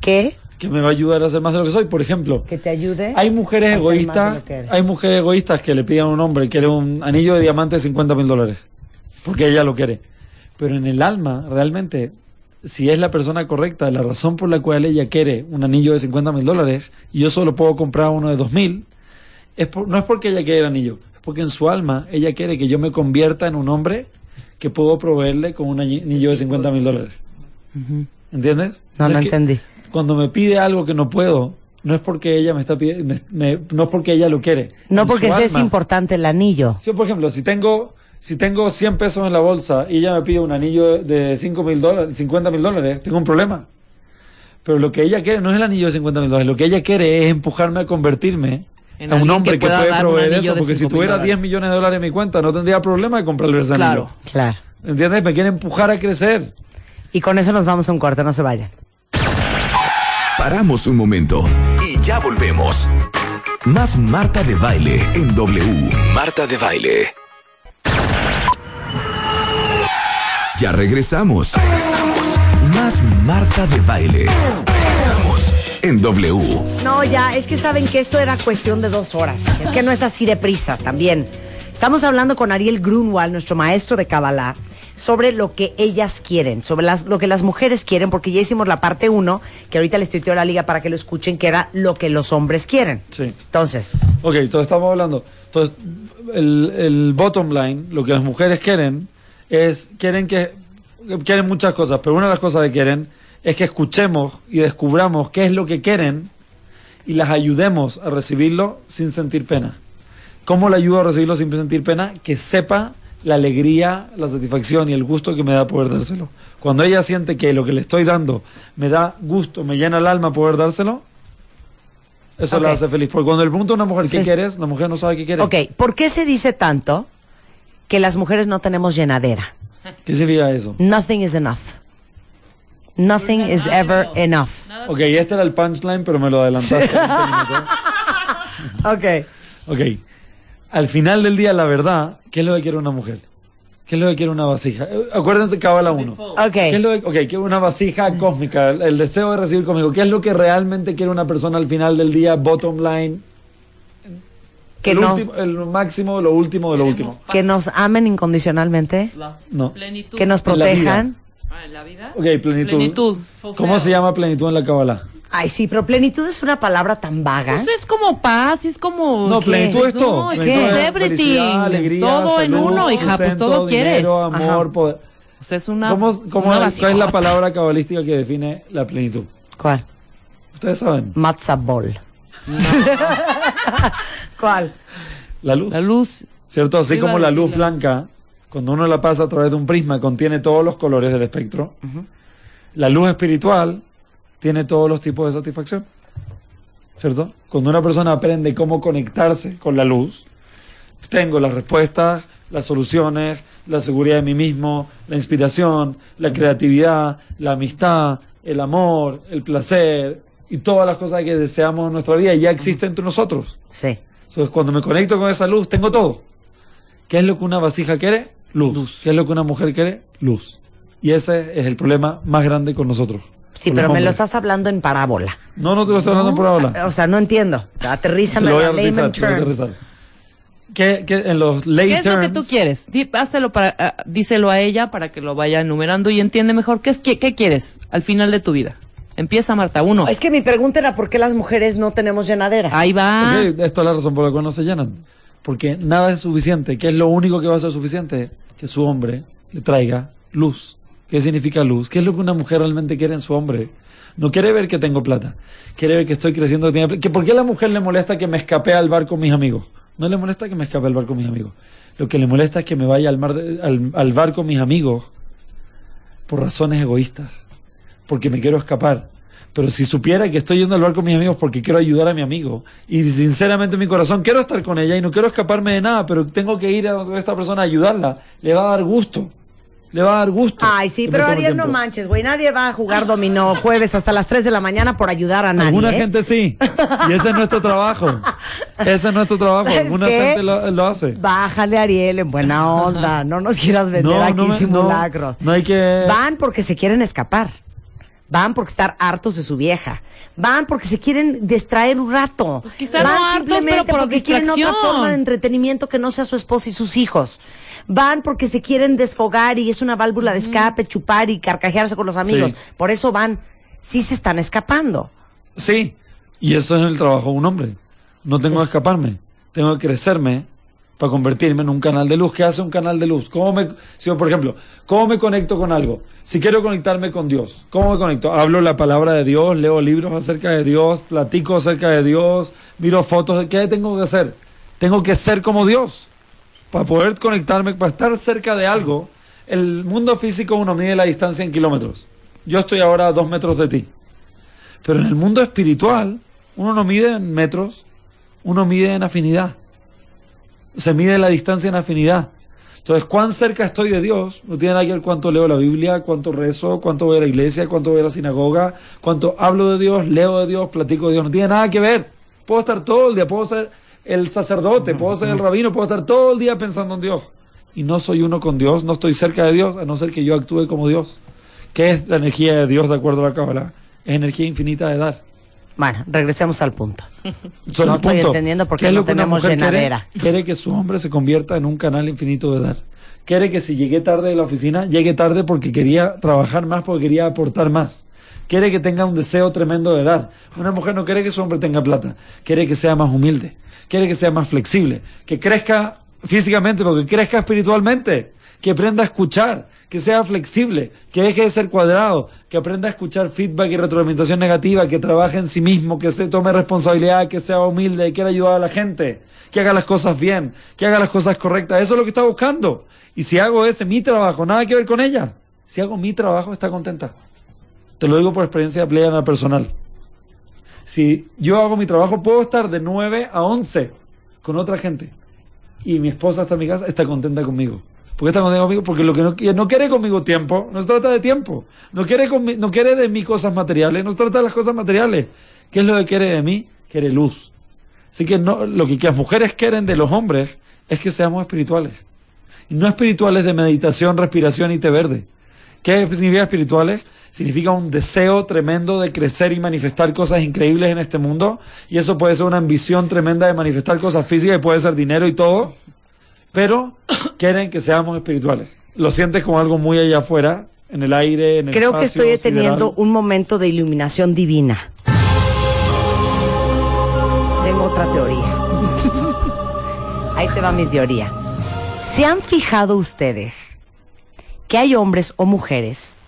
[SPEAKER 1] que,
[SPEAKER 2] Que me va a ayudar a ser más de lo que soy. Por ejemplo,
[SPEAKER 1] que te ayude.
[SPEAKER 2] hay mujeres egoístas,
[SPEAKER 1] que
[SPEAKER 2] hay mujeres egoístas que le piden a un hombre, quiere un anillo de diamante de 50 mil dólares. Porque ella lo quiere. Pero en el alma, realmente, si es la persona correcta, la razón por la cual ella quiere un anillo de 50 mil dólares y yo solo puedo comprar uno de 2 mil, es por- no es porque ella quiere el anillo, es porque en su alma ella quiere que yo me convierta en un hombre que puedo proveerle con un anillo de 50 mil dólares. ¿Entiendes?
[SPEAKER 1] No, no
[SPEAKER 2] que
[SPEAKER 1] entendí.
[SPEAKER 2] Cuando me pide algo que no puedo, no es porque ella me está pidiendo, no es porque ella lo quiere.
[SPEAKER 1] No porque ese es
[SPEAKER 2] alma.
[SPEAKER 1] importante el anillo.
[SPEAKER 2] Sí, por ejemplo, si tengo, si tengo 100 pesos en la bolsa y ella me pide un anillo de 5 mil dólares, 50 mil dólares, tengo un problema. Pero lo que ella quiere no es el anillo de 50 mil dólares, lo que ella quiere es empujarme a convertirme
[SPEAKER 3] En
[SPEAKER 2] a un hombre
[SPEAKER 3] que
[SPEAKER 2] puede proveer eso, porque si
[SPEAKER 3] 5.000
[SPEAKER 2] tuviera
[SPEAKER 3] dólares.
[SPEAKER 2] 10 millones de dólares en mi cuenta, no tendría problema de comprarle ese
[SPEAKER 3] Claro.
[SPEAKER 2] anillo.
[SPEAKER 1] Claro.
[SPEAKER 2] ¿Entiendes? Me quiere empujar a crecer.
[SPEAKER 1] Y con eso nos vamos a un corte, no se vayan.
[SPEAKER 4] Paramos un momento y ya volvemos. Más Marta de Baile en W. Marta de Baile. Ya regresamos. Regresamos. Más Marta de Baile. En W.
[SPEAKER 1] No, ya, es que saben que esto era cuestión de dos horas. Es que no es así de prisa también. Estamos hablando con Ariel Grunwald, nuestro maestro de Kabbalah, sobre lo que ellas quieren, sobre las, lo que las mujeres quieren, porque ya hicimos la parte uno, que ahorita les tuiteo a la liga para que lo escuchen, que era lo que los hombres quieren.
[SPEAKER 2] Sí.
[SPEAKER 1] Entonces,
[SPEAKER 2] Ok, entonces estamos hablando. Entonces, el, el bottom line, lo que las mujeres quieren, es, quieren que, quieren muchas cosas, pero una de las cosas que quieren es que escuchemos y descubramos qué es lo que quieren y las ayudemos a recibirlo sin sentir pena. ¿Cómo le ayudo a recibirlo sin sentir pena? Que sepa la alegría, la satisfacción y el gusto que me da poder dárselo. Cuando ella siente que lo que le estoy dando me da gusto, me llena el alma poder dárselo, Eso la hace feliz. Porque cuando le pregunta a una mujer qué
[SPEAKER 1] Sí.
[SPEAKER 2] quieres, la mujer no sabe qué quiere.
[SPEAKER 1] Ok, ¿por qué se dice tanto que las mujeres no tenemos llenadera?
[SPEAKER 2] ¿Qué significa eso?
[SPEAKER 1] Nothing is enough. Nothing is ever enough.
[SPEAKER 2] Ok, este era el punchline, pero me lo adelantaste. 20 minutos.
[SPEAKER 1] Ok.
[SPEAKER 2] Ok. Al final del día, la verdad, ¿qué es lo que quiere una mujer? ¿Qué es lo que quiere una vasija? Acuérdense, Cábala 1.
[SPEAKER 1] Ok.
[SPEAKER 2] ¿Qué es lo que, ok, quiere una vasija cósmica, el, el deseo de recibir conmigo. ¿Qué es lo que realmente quiere una persona al final del día, bottom line?
[SPEAKER 1] Que
[SPEAKER 2] el,
[SPEAKER 1] nos,
[SPEAKER 2] último- el máximo, lo último de lo último.
[SPEAKER 1] que nos amen incondicionalmente,
[SPEAKER 3] La
[SPEAKER 2] No.
[SPEAKER 3] Plenitud.
[SPEAKER 1] que nos
[SPEAKER 2] En la vida.
[SPEAKER 1] protejan.
[SPEAKER 3] Ah, ¿en la vida?
[SPEAKER 2] Ok, plenitud.
[SPEAKER 3] Plenitud.
[SPEAKER 2] ¿Cómo se llama plenitud en la Cábala?
[SPEAKER 1] Ay, sí, pero plenitud es una palabra tan vaga.
[SPEAKER 3] Pues es como paz, es como...
[SPEAKER 2] No,
[SPEAKER 1] ¿Qué?
[SPEAKER 2] plenitud es todo.
[SPEAKER 3] No, es
[SPEAKER 2] es alegría,
[SPEAKER 3] todo en uno, hija, pues todo quieres.
[SPEAKER 2] dinero, amor,
[SPEAKER 3] Ajá.
[SPEAKER 2] poder.
[SPEAKER 3] O sea, es una...
[SPEAKER 2] ¿Cómo, cómo-
[SPEAKER 3] una
[SPEAKER 2] ¿Cuál es la palabra cabalística que define la plenitud?
[SPEAKER 1] ¿Cuál?
[SPEAKER 2] Ustedes saben.
[SPEAKER 1] Matza ball. ¿Cuál?
[SPEAKER 2] La luz.
[SPEAKER 3] La luz.
[SPEAKER 2] ¿Cierto? Así como la luz
[SPEAKER 3] la-
[SPEAKER 2] blanca, cuando uno la pasa a través de un prisma, contiene todos los colores del espectro. La luz espiritual tiene todos los tipos de satisfacción. ¿Cierto? Cuando una persona aprende cómo conectarse con la luz, tengo las respuestas, las soluciones, la seguridad de mí mismo, la inspiración, la creatividad, la amistad, el amor, el placer y todas las cosas que deseamos en nuestra vida ya existen entre nosotros.
[SPEAKER 1] Sí.
[SPEAKER 2] Entonces, cuando me conecto con esa luz, tengo todo. ¿Qué es lo que una vasija quiere? Luz. ¿Qué es lo que una mujer quiere? Luz. Y ese es el problema más grande con nosotros.
[SPEAKER 1] Sí,
[SPEAKER 2] con
[SPEAKER 1] pero me lo estás hablando en parábola.
[SPEAKER 2] No, no te lo estoy hablando por ahora.
[SPEAKER 1] O sea, no entiendo.
[SPEAKER 2] Te
[SPEAKER 1] Aterrízame en layman terms.
[SPEAKER 2] ¿Qué, qué- en los lay
[SPEAKER 3] ¿Qué es lo que tú quieres? Házelo para, ah, díselo a ella para que lo vaya enumerando y entiende mejor. ¿Qué, es, qué, qué quieres al final de tu vida? Empieza, Marta. Uno.
[SPEAKER 1] Es que mi pregunta era por qué las mujeres no tenemos llenadera.
[SPEAKER 3] Ahí va.
[SPEAKER 2] Ok, Esto es la razón por la cual no se llenan. Porque nada es suficiente. ¿Qué es lo único que va a ser suficiente? Que su hombre le traiga luz. ¿Qué significa luz? ¿Qué es lo que una mujer realmente quiere en su hombre? No quiere ver que tengo plata. Quiere ver que estoy creciendo. que que ¿Por qué a la mujer le molesta que me escape al bar con mis amigos? No le molesta que me escape al bar con mis amigos. Lo que le molesta es que me vaya al, mar al, al bar con mis amigos por razones egoístas. Porque me quiero escapar. Pero si supiera que estoy yendo al bar con mis amigos porque quiero ayudar a mi amigo y sinceramente en mi corazón quiero estar con ella y no quiero escaparme de nada, pero tengo que ir a esta persona a ayudarla, le va a dar gusto. Le va a dar gusto.
[SPEAKER 1] Ay, sí, pero Ariel, no manches, güey. Nadie va a jugar dominó jueves hasta las 3 de la mañana por ayudar a nadie.
[SPEAKER 2] Alguna
[SPEAKER 1] ¿eh?
[SPEAKER 2] gente sí. Y ese es nuestro trabajo. Ese es nuestro trabajo.
[SPEAKER 1] ¿Sabes
[SPEAKER 2] Alguna
[SPEAKER 1] qué?
[SPEAKER 2] gente lo, lo hace.
[SPEAKER 1] Bájale, Ariel, en buena onda. No nos quieras vender
[SPEAKER 2] No,
[SPEAKER 1] aquí
[SPEAKER 2] no me- no,
[SPEAKER 1] simulacros.
[SPEAKER 2] no hay que-
[SPEAKER 1] Van porque se quieren escapar. Van porque estar hartos de su vieja. Van porque se quieren distraer un rato.
[SPEAKER 3] Pues quizá
[SPEAKER 1] Van
[SPEAKER 3] no hartos,
[SPEAKER 1] simplemente
[SPEAKER 3] pero por
[SPEAKER 1] porque quieren otra forma de entretenimiento que no sea su esposa y sus hijos. Van porque se quieren desfogar y es una válvula de escape, chupar y carcajearse con los amigos.
[SPEAKER 2] Sí.
[SPEAKER 1] Por eso van. Sí se están escapando.
[SPEAKER 2] Sí, y eso es el trabajo de un hombre. No tengo que escaparme, tengo que crecerme para convertirme en un canal de luz. ¿Qué hace un canal de luz? ¿Cómo me, si por ejemplo, cómo me conecto con algo? Si quiero conectarme con Dios, ¿cómo me conecto? Hablo la palabra de Dios, leo libros acerca de Dios, platico acerca de Dios, miro fotos. ¿Qué tengo que hacer? Tengo que ser como Dios para poder conectarme, para estar cerca de algo. El mundo físico uno mide la distancia en kilómetros. Yo estoy ahora a dos metros de ti. Pero en el mundo espiritual, uno no mide en metros, uno mide en afinidad. Se mide la distancia en afinidad. Entonces, cuán cerca estoy de Dios, no tiene nada que ver cuánto leo la Biblia, cuánto rezo, cuánto voy a la iglesia, cuánto voy a la sinagoga, cuánto hablo de Dios, leo de Dios, platico de Dios, no tiene nada que ver. Puedo estar todo el día, puedo ser el sacerdote, puedo ser el rabino, puedo estar todo el día pensando en Dios. Y no soy uno con Dios, no estoy cerca de Dios, a no ser que yo actúe como Dios. ¿Qué es la energía de Dios de acuerdo a la Kabbalah? Es energía infinita de dar.
[SPEAKER 1] Bueno, regresemos al punto.
[SPEAKER 2] Solo
[SPEAKER 1] No estoy entendiendo por qué
[SPEAKER 2] es
[SPEAKER 1] no tenemos
[SPEAKER 2] mujer quiere?
[SPEAKER 1] llenadera?
[SPEAKER 2] Quiere que su hombre se convierta en un canal infinito de dar. Quiere que si llegué tarde de la oficina, llegue tarde porque quería trabajar más, porque quería aportar más. Quiere que tenga un deseo tremendo de dar. Una mujer no quiere que su hombre tenga plata. Quiere que sea más humilde. Quiere que sea más flexible. Que crezca físicamente, porque crezca espiritualmente. Que aprenda a escuchar. Que sea flexible. Que deje de ser cuadrado. Que aprenda a escuchar feedback y retroalimentación negativa. Que trabaje en sí mismo. Que se tome responsabilidad. Que sea humilde. Que quiera ayudar a la gente. Que haga las cosas bien. Que haga las cosas correctas. Eso es lo que está buscando. Y si hago ese, mi trabajo, nada que ver con ella. Si hago mi trabajo, está contenta. Te lo digo por experiencia plena personal. Si yo hago mi trabajo, puedo estar de 9 a 11 con otra gente. Y mi esposa está en mi casa, está contenta conmigo. ¿Por qué está conmigo? Porque lo que no, quiere- no quiere conmigo tiempo, no se trata de tiempo. No quiere, no quiere de mí cosas materiales, no se trata de las cosas materiales. ¿Qué es lo que quiere de mí? Quiere luz. Así que no, lo que, que las mujeres quieren de los hombres es que seamos espirituales. Y no espirituales de meditación, respiración y té verde. ¿Qué significa espirituales? Significa un deseo tremendo de crecer y manifestar cosas increíbles en este mundo. Y eso puede ser una ambición tremenda de manifestar cosas físicas y puede ser dinero y todo. Pero quieren que seamos espirituales. Lo sientes como algo muy allá afuera, en el aire, en el
[SPEAKER 1] Creo que estoy teniendo
[SPEAKER 2] sideral.
[SPEAKER 1] un momento de iluminación divina. Tengo otra teoría. Ahí te va mi teoría. ¿Se han fijado ustedes que hay hombres o mujeres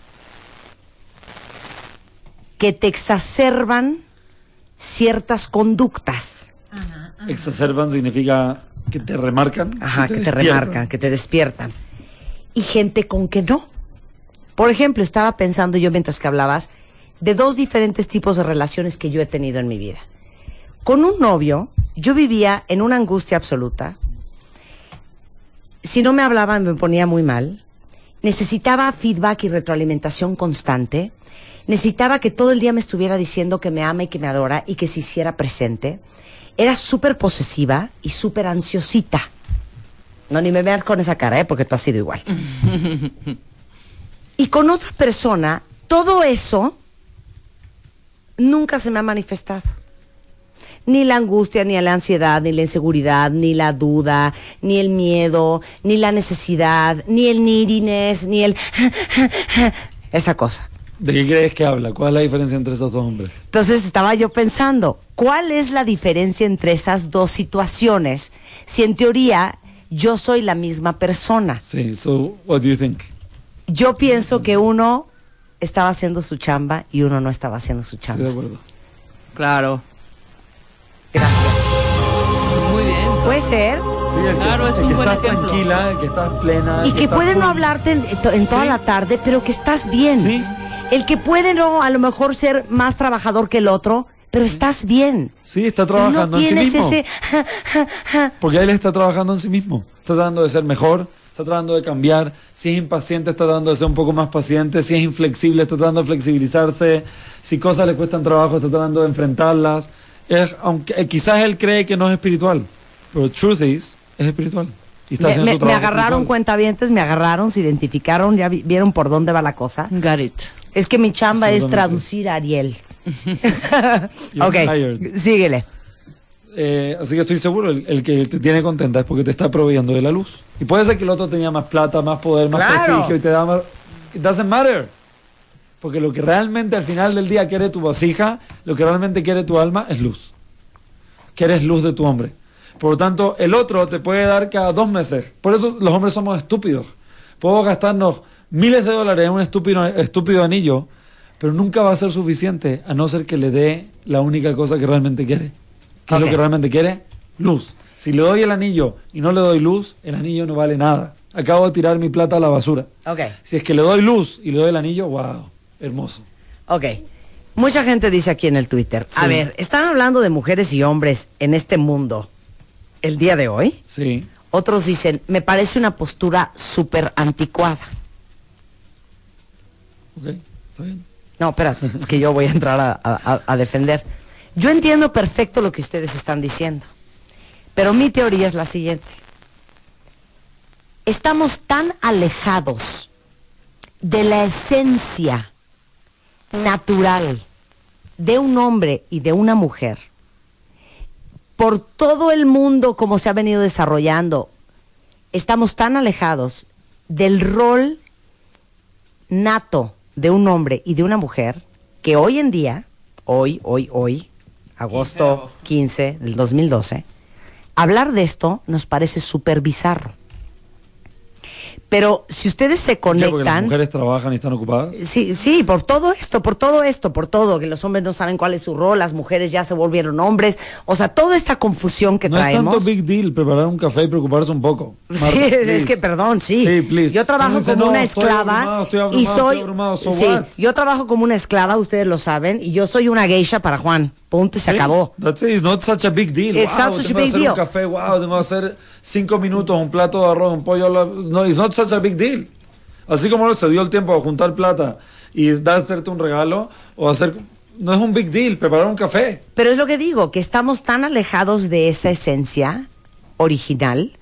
[SPEAKER 1] que te exacerban ciertas conductas?
[SPEAKER 2] Exacerban significa que te remarcan.
[SPEAKER 1] Ajá, que te
[SPEAKER 2] despiertan.
[SPEAKER 1] remarcan, que te despiertan. Y gente con que no. Por ejemplo, estaba pensando yo mientras que hablabas de dos diferentes tipos de relaciones que yo he tenido en mi vida. Con un novio, yo vivía en una angustia absoluta. Si no me hablaban me ponía muy mal. Necesitaba feedback y retroalimentación constante. Necesitaba que todo el día me estuviera diciendo que me ama y que me adora y que se hiciera presente. Era súper posesiva y súper ansiosita. No, ni me veas con esa cara, ¿eh? Porque tú has sido igual. y con otra persona, todo eso nunca se me ha manifestado. Ni la angustia, ni la ansiedad, ni la inseguridad, ni la duda, ni el miedo, ni la necesidad, ni el neediness, ni el... esa cosa.
[SPEAKER 2] ¿De qué crees que habla? ¿Cuál es la diferencia entre esos dos hombres?
[SPEAKER 1] Entonces estaba yo pensando, ¿cuál es la diferencia entre esas dos situaciones? Si en teoría yo soy la misma persona.
[SPEAKER 2] Sí, so, what do you think?
[SPEAKER 1] Yo pienso que uno estaba haciendo su chamba y uno no estaba haciendo su
[SPEAKER 2] Estoy de
[SPEAKER 1] chamba.
[SPEAKER 2] acuerdo.
[SPEAKER 3] Claro.
[SPEAKER 1] Gracias.
[SPEAKER 3] Muy bien.
[SPEAKER 1] Puede ser.
[SPEAKER 2] Sí, el que,
[SPEAKER 3] Claro, es
[SPEAKER 2] el
[SPEAKER 3] un
[SPEAKER 2] que
[SPEAKER 3] buen
[SPEAKER 2] estás
[SPEAKER 3] ejemplo.
[SPEAKER 2] tranquila, el que estás plena.
[SPEAKER 1] Y que
[SPEAKER 2] estás
[SPEAKER 1] puede no hablarte en, en toda
[SPEAKER 2] Sí.
[SPEAKER 1] la tarde, pero que estás bien.
[SPEAKER 2] Sí.
[SPEAKER 1] El que puede no, a lo mejor ser más trabajador que el otro, pero estás bien.
[SPEAKER 2] Sí, está trabajando
[SPEAKER 1] no
[SPEAKER 2] en sí
[SPEAKER 1] tienes
[SPEAKER 2] mismo.
[SPEAKER 1] ese...
[SPEAKER 2] Porque él está trabajando en sí mismo. Está tratando de ser mejor, está tratando de cambiar. Si es impaciente, está tratando de ser un poco más paciente. Si es inflexible, está tratando de flexibilizarse. Si cosas le cuestan trabajo, está tratando de enfrentarlas. Es, aunque eh, quizás él cree que no es espiritual, pero truth is, es espiritual. Y está
[SPEAKER 1] Me,
[SPEAKER 2] haciendo
[SPEAKER 1] me-
[SPEAKER 2] su
[SPEAKER 1] me
[SPEAKER 2] trabajo
[SPEAKER 1] agarraron
[SPEAKER 2] espiritual.
[SPEAKER 1] cuentavientes, me agarraron, se identificaron, ya vi- vieron por dónde va la cosa.
[SPEAKER 3] Got it.
[SPEAKER 1] Es que mi chamba es traducir a Ariel. Ok,
[SPEAKER 2] hired.
[SPEAKER 1] síguele.
[SPEAKER 2] Eh, así que estoy seguro, el, el que te tiene contenta es porque te está proveyendo de la luz. Y puede ser que el otro tenía más plata, más poder, más
[SPEAKER 1] Claro.
[SPEAKER 2] prestigio y te da más... It doesn't matter. Porque lo que realmente al final del día quiere tu vasija, lo que realmente quiere tu alma es luz. Quieres luz de tu hombre. Por lo tanto, el otro te puede dar cada dos meses. Por eso los hombres somos estúpidos. Podemos gastarnos miles de dólares en un estúpido, estúpido anillo, pero nunca va a ser suficiente a no ser que le dé la única cosa que realmente quiere. ¿Qué es lo que realmente quiere? Luz. Si le doy el anillo y no le doy luz, el anillo no vale nada. Acabo de tirar mi plata a la basura.
[SPEAKER 1] Ok,
[SPEAKER 2] Si es que le doy luz y le doy el anillo, wow, hermoso.
[SPEAKER 1] ok. Mucha gente dice aquí en el Twitter, a ver, ¿están hablando de mujeres y hombres en este mundo el día de hoy?
[SPEAKER 2] Sí.
[SPEAKER 1] Otros dicen, me parece una postura súper anticuada.
[SPEAKER 2] Ok, está bien.
[SPEAKER 1] No, espérate, es que yo voy a entrar a, a- a defender. Yo entiendo perfecto lo que ustedes están diciendo, pero mi teoría es la siguiente. Estamos tan alejados de la esencia natural de un hombre y de una mujer por todo el mundo como se ha venido desarrollando, estamos tan alejados del rol nato de un hombre y de una mujer que hoy en día, hoy, hoy, hoy, agosto 15 del 2012, hablar de esto nos parece súper bizarro. Pero si ustedes se
[SPEAKER 2] ¿Por qué? Porque las
[SPEAKER 1] conectan,
[SPEAKER 2] mujeres trabajan y están ocupadas.
[SPEAKER 1] Sí, sí, por todo esto, por todo esto, por todo, que los hombres no saben cuál es su rol, las mujeres ya se volvieron hombres, o sea, toda esta confusión que
[SPEAKER 2] no es
[SPEAKER 1] traemos.
[SPEAKER 2] tanto big deal preparar un café y preocuparse un poco.
[SPEAKER 1] Sí, es que perdón, sí.
[SPEAKER 2] Sí, please.
[SPEAKER 1] Yo trabajo como
[SPEAKER 2] "No,
[SPEAKER 1] una
[SPEAKER 2] estoy
[SPEAKER 1] esclava
[SPEAKER 2] abrumado, estoy abrumado,
[SPEAKER 1] y
[SPEAKER 2] estoy
[SPEAKER 1] soy
[SPEAKER 2] abrumado, so
[SPEAKER 1] sí,
[SPEAKER 2] what?"
[SPEAKER 1] yo trabajo como una esclava, ustedes lo saben, y yo soy una geisha para Juan. Punto y se
[SPEAKER 2] Sí,
[SPEAKER 1] acabó.
[SPEAKER 2] That's it. It's not such a big deal.
[SPEAKER 1] It's
[SPEAKER 2] wow,
[SPEAKER 1] not such a big deal.
[SPEAKER 2] un café, wow, tengo que hacer cinco minutos, un plato de arroz, un pollo. No, it's not such a big deal. Así como se dio el tiempo a juntar plata y dar hacerte un regalo o hacer... No es un big deal preparar un café.
[SPEAKER 1] Pero es lo que digo, que estamos tan alejados de esa esencia original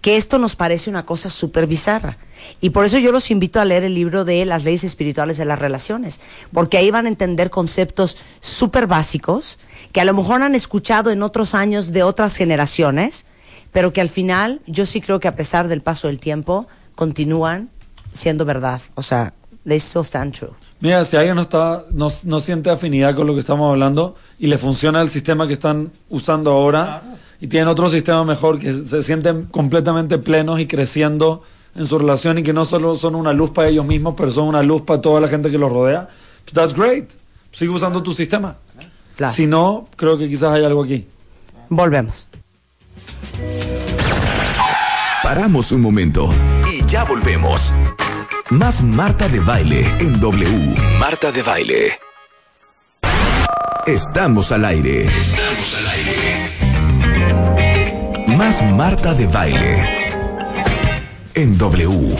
[SPEAKER 1] que esto nos parece una cosa súper bizarra. Y por eso yo los invito a leer el libro de Las leyes espirituales de las relaciones, porque ahí van a entender conceptos súper básicos que a lo mejor han escuchado en otros años de otras generaciones, pero que al final yo sí creo que a pesar del paso del tiempo continúan siendo verdad. O sea, they still stand true.
[SPEAKER 2] Mira, si alguien no, está, no, no siente afinidad con lo que estamos hablando y le funciona el sistema que están usando ahora y tienen otro sistema mejor que se sienten completamente plenos y creciendo en su relación y que no solo son una luz para ellos mismos, pero son una luz para toda la gente que los rodea, that's great. Sigue usando tu sistema.
[SPEAKER 1] Claro.
[SPEAKER 2] Si no, creo que quizás hay algo aquí.
[SPEAKER 1] Volvemos.
[SPEAKER 4] Paramos un momento y ya volvemos. Más Marta de Baile en W. Marta de Baile. Estamos al aire. Estamos al aire. Más Marta de Baile en W.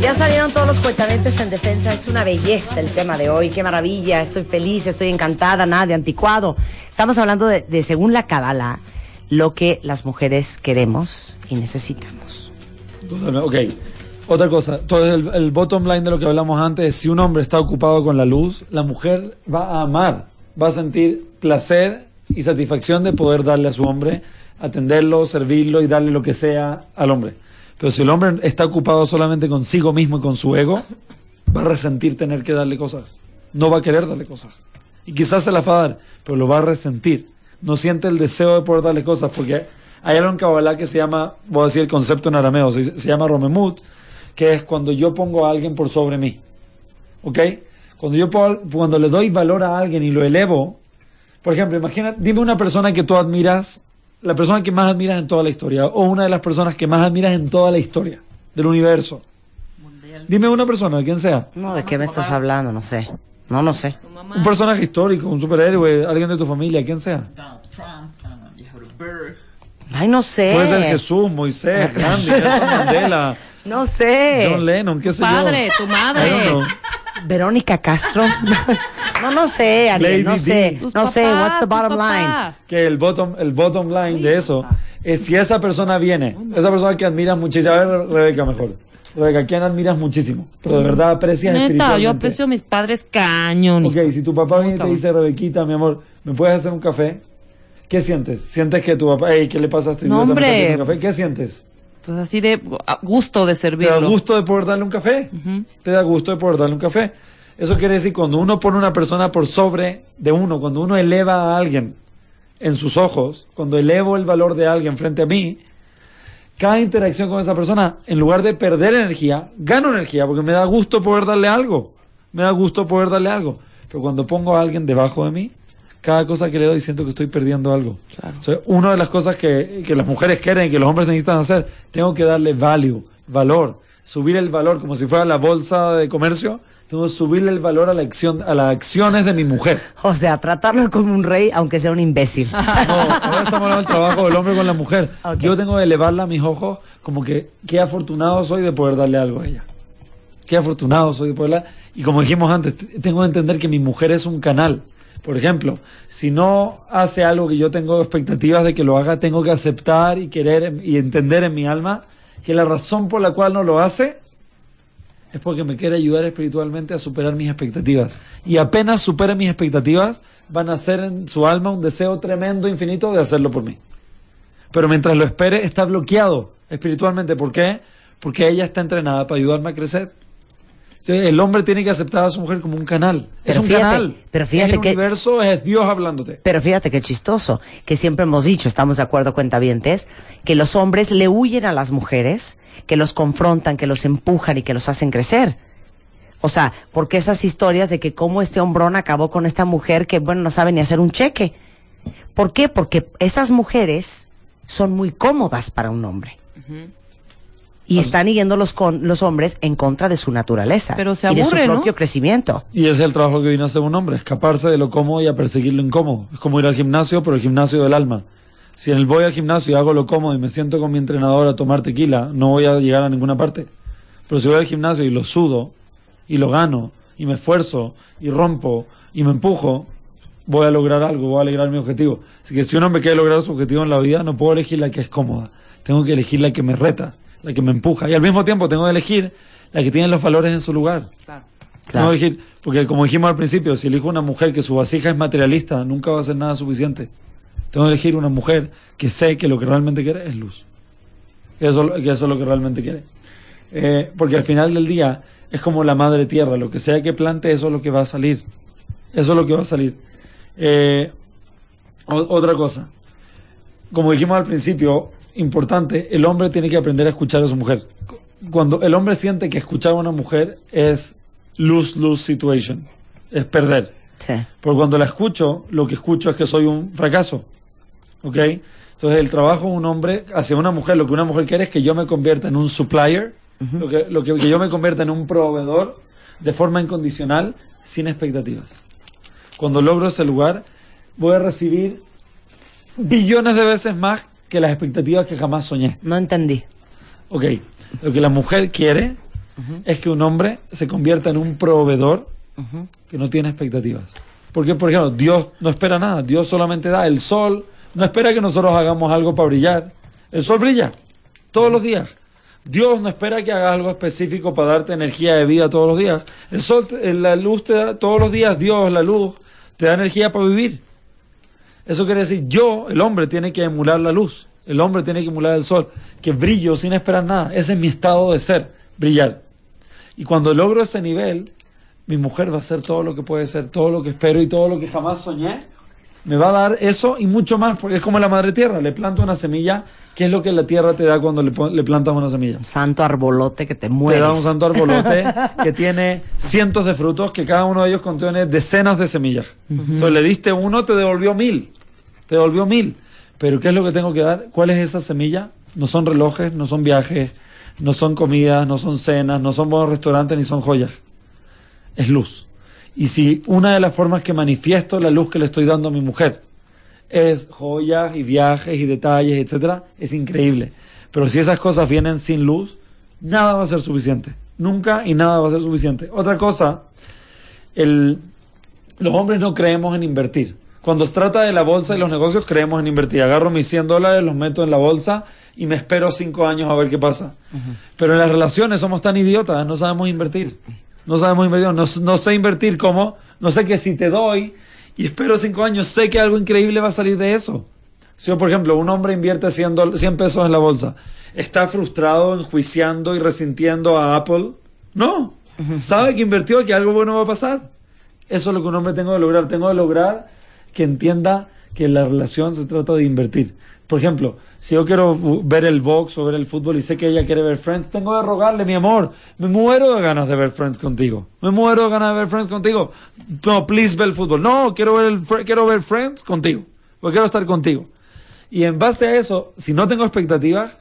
[SPEAKER 1] Ya salieron todos los cuentaventes en defensa. Es una belleza el tema de hoy. Qué maravilla. Estoy feliz, estoy encantada, nada de anticuado. Estamos hablando de, de, según la Kabbalah, lo que las mujeres queremos y necesitamos.
[SPEAKER 2] Ok. Otra cosa, todo el, el bottom line de lo que hablamos antes es si un hombre está ocupado con la luz, la mujer va a amar, va a sentir placer y satisfacción de poder darle a su hombre, atenderlo, servirlo y darle lo que sea al hombre. Pero si el hombre está ocupado solamente consigo mismo y con su ego, va a resentir tener que darle cosas. No va a querer darle cosas. Y quizás se las va a dar, pero lo va a resentir. No siente el deseo de poder darle cosas porque hay algo en Kabbalah que se llama, voy a decir el concepto en arameo, se, se llama Romemut, que es cuando yo pongo a alguien por sobre mí. ¿Ok? Cuando yo pongo, cuando le doy valor a alguien y lo elevo, por ejemplo, imagina, dime una persona que tú admiras, la persona que más admiras en toda la historia, o una de las personas que más admiras en toda la historia del universo. Dime una persona, quien sea.
[SPEAKER 1] No, ¿de qué me estás hablando? No sé. No, no sé.
[SPEAKER 2] Un personaje histórico, un superhéroe, alguien de tu familia, quien sea.
[SPEAKER 5] Donald Trump, Berg.
[SPEAKER 1] Ay, no sé.
[SPEAKER 2] Puede ser Jesús, Moisés, Gandhi, Nelson Mandela,
[SPEAKER 1] No sé.
[SPEAKER 2] John Lennon, qué sé
[SPEAKER 3] Padre,
[SPEAKER 2] yo.
[SPEAKER 3] tu madre.
[SPEAKER 2] Eso.
[SPEAKER 1] Verónica Castro. no, no sé, Ariel, no sé.
[SPEAKER 3] Tus
[SPEAKER 1] No sé, what's the bottom line?
[SPEAKER 2] que el bottom, el bottom line de eso es si esa persona viene, esa persona que admiras muchísimo, a ver Rebeca mejor. Rebeca, ¿quién admiras muchísimo? Pero de verdad aprecias
[SPEAKER 3] Neta,
[SPEAKER 2] espiritualmente.
[SPEAKER 3] yo aprecio a mis padres cañón.
[SPEAKER 2] Ok, si tu papá viene y te dice, Rebequita, mi amor, ¿me puedes hacer un café? ¿Qué sientes? ¿Sientes que tu papá, hey, ¿qué le pasa a este
[SPEAKER 3] No, hombre.
[SPEAKER 2] un café? ¿Qué sientes?
[SPEAKER 3] Entonces, así de gusto de
[SPEAKER 2] ¿Te da
[SPEAKER 3] servirlo.
[SPEAKER 2] gusto de poder darle un café? ¿Te da gusto de poder darle un café? Eso quiere decir cuando uno pone una persona por sobre de uno, cuando uno eleva a alguien en sus ojos, cuando elevo el valor de alguien frente a mí, cada interacción con esa persona, en lugar de perder energía, gano energía porque me da gusto poder darle algo. Me da gusto poder darle algo. Pero cuando pongo a alguien debajo de mí, cada cosa que le doy siento que estoy perdiendo algo. O sea, una de las cosas que, que las mujeres quieren y que los hombres necesitan hacer, tengo que darle value, valor, subir el valor como si fuera la bolsa de comercio, tengo que subirle el valor a la acción, a las acciones de mi mujer.
[SPEAKER 1] O sea, tratarlo como un rey, aunque sea un imbécil.
[SPEAKER 2] No, ahora estamos hablando del trabajo del hombre con la mujer. Yo tengo que elevarla a mis ojos como que qué afortunado soy de poder darle algo a ella. Qué afortunado soy de poderla. Y como dijimos antes, tengo que entender que mi mujer es un canal. Por ejemplo, si no hace algo que yo tengo expectativas de que lo haga, tengo que aceptar y querer y entender en mi alma que la razón por la cual no lo hace es porque me quiere ayudar espiritualmente a superar mis expectativas. Y apenas supere mis expectativas, van a hacer en su alma un deseo tremendo, infinito de hacerlo por mí. Pero mientras lo espere, está bloqueado espiritualmente. ¿Por qué? Porque ella está entrenada para ayudarme a crecer. El hombre tiene que aceptar a su mujer como un canal. es
[SPEAKER 1] Pero
[SPEAKER 2] un
[SPEAKER 1] fíjate-
[SPEAKER 2] canal.
[SPEAKER 1] pero fíjate
[SPEAKER 2] es el
[SPEAKER 1] que-
[SPEAKER 2] universo es Dios hablándote.
[SPEAKER 1] Pero fíjate qué chistoso, que siempre hemos dicho, estamos de acuerdo cuentavientes, que los hombres le huyen a las mujeres, que los confrontan, que los empujan y que los hacen crecer. O sea, porque esas historias de que cómo este hombrón acabó con esta mujer que, bueno, no sabe ni hacer un cheque. ¿Por qué? Porque esas mujeres son muy cómodas para un hombre. Y están yendo los, con, los hombres en contra de su naturaleza
[SPEAKER 3] Pero se
[SPEAKER 1] y de su
[SPEAKER 3] aburre, ¿no?
[SPEAKER 1] propio crecimiento.
[SPEAKER 2] Y ese es el trabajo que vino a hacer un hombre, escaparse de lo cómodo y a perseguir lo incómodo. Es como ir al gimnasio, pero el gimnasio del alma. Si en el voy al gimnasio y hago lo cómodo y me siento con mi entrenador a tomar tequila, no voy a llegar a ninguna parte. Pero si voy al gimnasio y lo sudo, y lo gano, y me esfuerzo, y rompo, y me empujo, voy a lograr algo, voy a lograr mi objetivo. Así que si un hombre quiere lograr su objetivo en la vida, no puedo elegir la que es cómoda. Tengo que elegir la que me reta, la que me empuja. Y al mismo tiempo tengo que elegir la que tiene los valores en su lugar.
[SPEAKER 3] Claro.
[SPEAKER 2] Tengo que elegir, porque como dijimos al principio, si elijo una mujer que su vasija es materialista, nunca va a ser nada suficiente. Tengo que elegir una mujer que sé que lo que realmente quiere es luz. Que eso, que eso es lo que realmente quiere. Eh, porque al final del día es como la madre tierra, lo que sea que plante, eso es lo que va a salir. Eso es lo que va a salir. Eh, otra cosa, como dijimos al principio, importante, el hombre tiene que aprender a escuchar a su mujer. Cuando el hombre siente que escuchar a una mujer es lose-lose situation, es perder.
[SPEAKER 1] Sí.
[SPEAKER 2] Porque cuando la escucho, lo que escucho es que soy un fracaso. ¿Ok? Entonces, el trabajo de un hombre hacia una mujer, lo que una mujer quiere es que yo me convierta en un supplier, lo, que, lo que, que yo me convierta en un proveedor de forma incondicional, sin expectativas. Cuando logro ese lugar, voy a recibir billones de veces más que las expectativas que jamás soñé.
[SPEAKER 1] No entendí.
[SPEAKER 2] Ok, lo que la mujer quiere es que un hombre se convierta en un proveedor que no tiene expectativas. Porque, por ejemplo, Dios no espera nada, Dios solamente da el sol, no espera que nosotros hagamos algo para brillar. El sol brilla todos los días. Dios no espera que hagas algo específico para darte energía de vida todos los días. El sol, la luz te da todos los días, Dios, la luz, te da energía para vivir. Eso quiere decir, yo, el hombre, tiene que emular la luz. El hombre tiene que emular el sol. Que brillo sin esperar nada. Ese es mi estado de ser, brillar. Y cuando logro ese nivel, mi mujer va a hacer todo lo que puede ser, todo lo que espero y todo lo que jamás soñé. Me va a dar eso y mucho más, porque es como la madre tierra. Le planto una semilla, ¿qué es lo que la tierra te da cuando le, plantas una semilla?
[SPEAKER 1] Santo arbolote que te
[SPEAKER 2] Te
[SPEAKER 1] mueres.
[SPEAKER 2] da un santo arbolote que tiene cientos de frutos, que cada uno de ellos contiene decenas de semillas. Entonces le diste uno, te devolvió mil. Te devolvió mil. Pero ¿qué es lo que tengo que dar? ¿Cuál es esa semilla? No son relojes, no son viajes, no son comidas, no son cenas, no son buenos restaurantes, ni son joyas. Es luz. Y si una de las formas que manifiesto la luz que le estoy dando a mi mujer es joyas y viajes y detalles, etcétera, es increíble. Pero si esas cosas vienen sin luz, nada va a ser suficiente. Nunca y nada va a ser suficiente. Otra cosa, el, los hombres no creemos en invertir. Cuando se trata de la bolsa y los negocios, creemos en invertir. Agarro mis 100 dólares, los meto en la bolsa y me espero 5 años a ver qué pasa. Pero en las relaciones somos tan idiotas, no sabemos invertir. No sabemos invertir. No, no sé invertir como, no sé que si te doy y espero 5 años, sé que algo increíble va a salir de eso. Si yo, por ejemplo, un hombre invierte 100, dol- 100 pesos en la bolsa, ¿está frustrado, enjuiciando y resintiendo a Apple? No. Sabe que invirtió, que algo bueno va a pasar. Eso es lo que un hombre tengo que lograr. Tengo que lograr que entienda que la relación se trata de invertir. Por ejemplo, si yo quiero ver el box o ver el fútbol y sé que ella quiere ver Friends, tengo que rogarle, mi amor, me muero de ganas de ver Friends contigo. Me muero de ganas de ver Friends contigo. No, please ve el fútbol. No, quiero ver, el, quiero ver Friends contigo. Porque quiero estar contigo. Y en base a eso, si no tengo expectativas,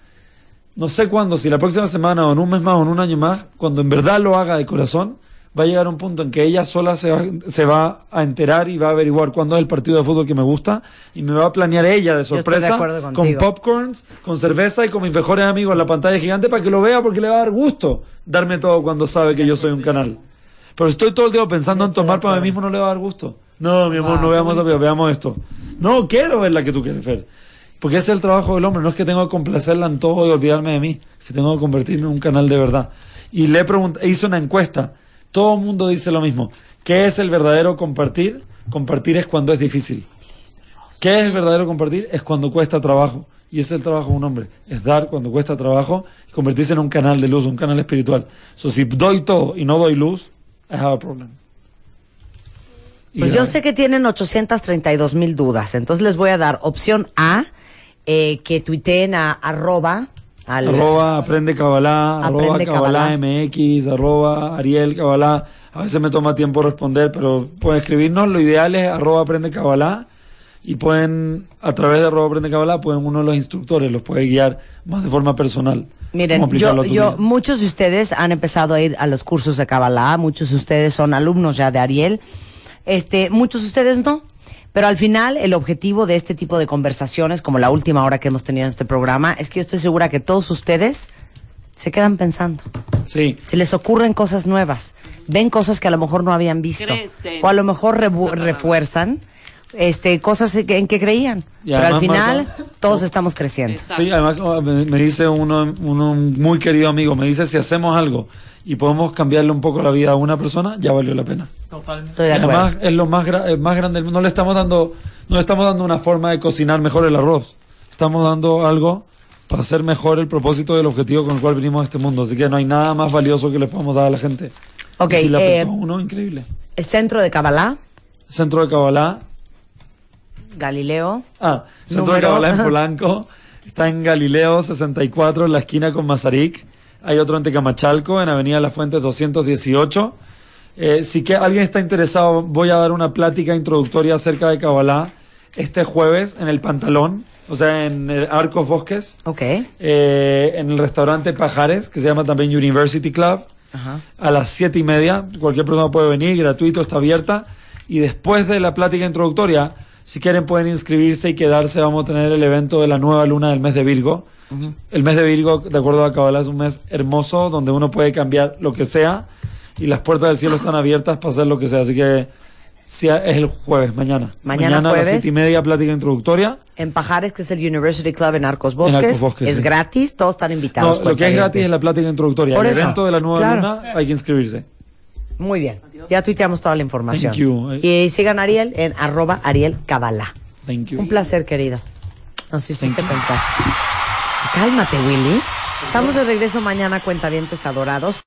[SPEAKER 2] no sé cuándo, si la próxima semana o en un mes más o en un año más, cuando en verdad lo haga de corazón, va a llegar un punto en que ella sola se va, se va a enterar y va a averiguar cuándo es el partido de fútbol que me gusta y me va a planear ella de sorpresa con popcorns, con cerveza y con mis mejores amigos en la pantalla gigante para que lo vea porque le va a dar gusto darme todo cuando sabe que yo soy un canal. Pero estoy todo el día pensando en tomar para mí mismo, no le va a dar gusto. No, mi amor, no veamos eso, veamos esto. No, quiero ver la que tú quieres ver. Porque ese es el trabajo del hombre, no es que tengo que complacerla en todo y olvidarme de mí, es que tengo que convertirme en un canal de verdad. Y le pregunté, hice una encuesta, todo el mundo dice lo mismo. ¿Qué es el verdadero compartir? Compartir es cuando es difícil. ¿Qué es verdadero compartir? Es cuando cuesta trabajo. Y ese es el trabajo de un hombre. Es dar cuando cuesta trabajo y convertirse en un canal de luz, un canal espiritual. So, si doy todo y no doy luz, I have a problem. Y
[SPEAKER 1] Pues yo sé que tienen 832 mil dudas, entonces les voy a dar opción A, eh, que tuiteen a arroba, al,
[SPEAKER 2] Arroba aprende Kabbalah, arroba Kabbalah. MX, arroba Ariel Kabbalah. A veces me toma tiempo responder, pero pueden escribirnos. Lo ideal es arroba aprende Kabbalah. Y pueden, a través de arroba aprende Kabbalah, pueden uno de los instructores los puede guiar más de forma personal.
[SPEAKER 1] Miren, yo, muchos de ustedes han empezado a ir a los cursos de Kabbalah, muchos de ustedes son alumnos ya de Ariel, este, muchos de ustedes no. Pero al final, el objetivo de este tipo de conversaciones, como la última hora que hemos tenido en este programa, es que yo estoy segura que todos ustedes se quedan pensando.
[SPEAKER 2] Sí.
[SPEAKER 1] Se les ocurren cosas nuevas, ven cosas que a lo mejor no habían visto,
[SPEAKER 3] Crecen.
[SPEAKER 1] o a lo mejor refuerzan este, cosas en que, creían.
[SPEAKER 2] Y
[SPEAKER 1] Pero al final,
[SPEAKER 2] Marta,
[SPEAKER 1] todos estamos creciendo.
[SPEAKER 3] Exacto.
[SPEAKER 2] Sí, además me, me dice uno, uno muy querido amigo, me dice si hacemos algo y podemos cambiarle un poco la vida a una persona, ya valió la pena.
[SPEAKER 5] Totalmente.
[SPEAKER 1] Estoy
[SPEAKER 2] Y
[SPEAKER 1] de acuerdo.
[SPEAKER 2] además es lo más, gra- es más grande del mundo. No le estamos dando, no le estamos dando una forma de cocinar mejor el arroz. Estamos dando algo para hacer mejor el propósito y el objetivo con el cual vinimos a este mundo. Así que no hay nada más valioso que le podamos dar a la gente.
[SPEAKER 1] Ok,
[SPEAKER 2] Y si le
[SPEAKER 1] eh,
[SPEAKER 2] uno, increíble.
[SPEAKER 1] El centro de Kabbalah,
[SPEAKER 2] Centro de Kabbalah.
[SPEAKER 1] Galileo.
[SPEAKER 2] Ah, Centro de Kabbalah en Polanco. Está en Galileo 64, en la esquina con Mazarik. Hay otro en Tecamachalco, en Avenida Las Fuentes 218. Eh, si que alguien está interesado, voy a dar una plática introductoria acerca de Kabbalah este jueves en el Pantalón, o sea, en el Arcos Bosques,
[SPEAKER 1] Ok.
[SPEAKER 2] eh, en el restaurante Pajares, que se llama también University Club,
[SPEAKER 1] Ajá.
[SPEAKER 2] a las siete y media. Cualquier persona puede venir, gratuito, está abierta. Y después de la plática introductoria, si quieren pueden inscribirse y quedarse. Vamos a tener el evento de la nueva luna del mes de Virgo. El mes de Virgo, de acuerdo a Kabbalah, es un mes hermoso donde uno puede cambiar lo que sea y las puertas del cielo están abiertas para hacer lo que sea. Así que sí, es el jueves, mañana.
[SPEAKER 1] Mañana
[SPEAKER 2] a las
[SPEAKER 1] jueves.
[SPEAKER 2] siete y media, plática introductoria.
[SPEAKER 1] En Pajares, que es el University Club en Arcos
[SPEAKER 2] En
[SPEAKER 1] Bosques.
[SPEAKER 2] Arcos Bosques,
[SPEAKER 1] es
[SPEAKER 2] sí.
[SPEAKER 1] gratis, todos están
[SPEAKER 2] No,
[SPEAKER 1] invitados.
[SPEAKER 2] lo que es gratis es la plática introductoria.
[SPEAKER 1] Por
[SPEAKER 2] el
[SPEAKER 1] eso,
[SPEAKER 2] evento de la nueva
[SPEAKER 1] claro.
[SPEAKER 2] luna hay que inscribirse.
[SPEAKER 1] Muy bien. Ya tuiteamos toda la información.
[SPEAKER 2] Thank you.
[SPEAKER 1] Y sigan a Ariel en arroba Ariel Kabbalah.
[SPEAKER 2] Thank you.
[SPEAKER 1] Un placer, querido. Nos hiciste pensar. Cálmate, Willy. Estamos de regreso mañana, cuentavientes adorados.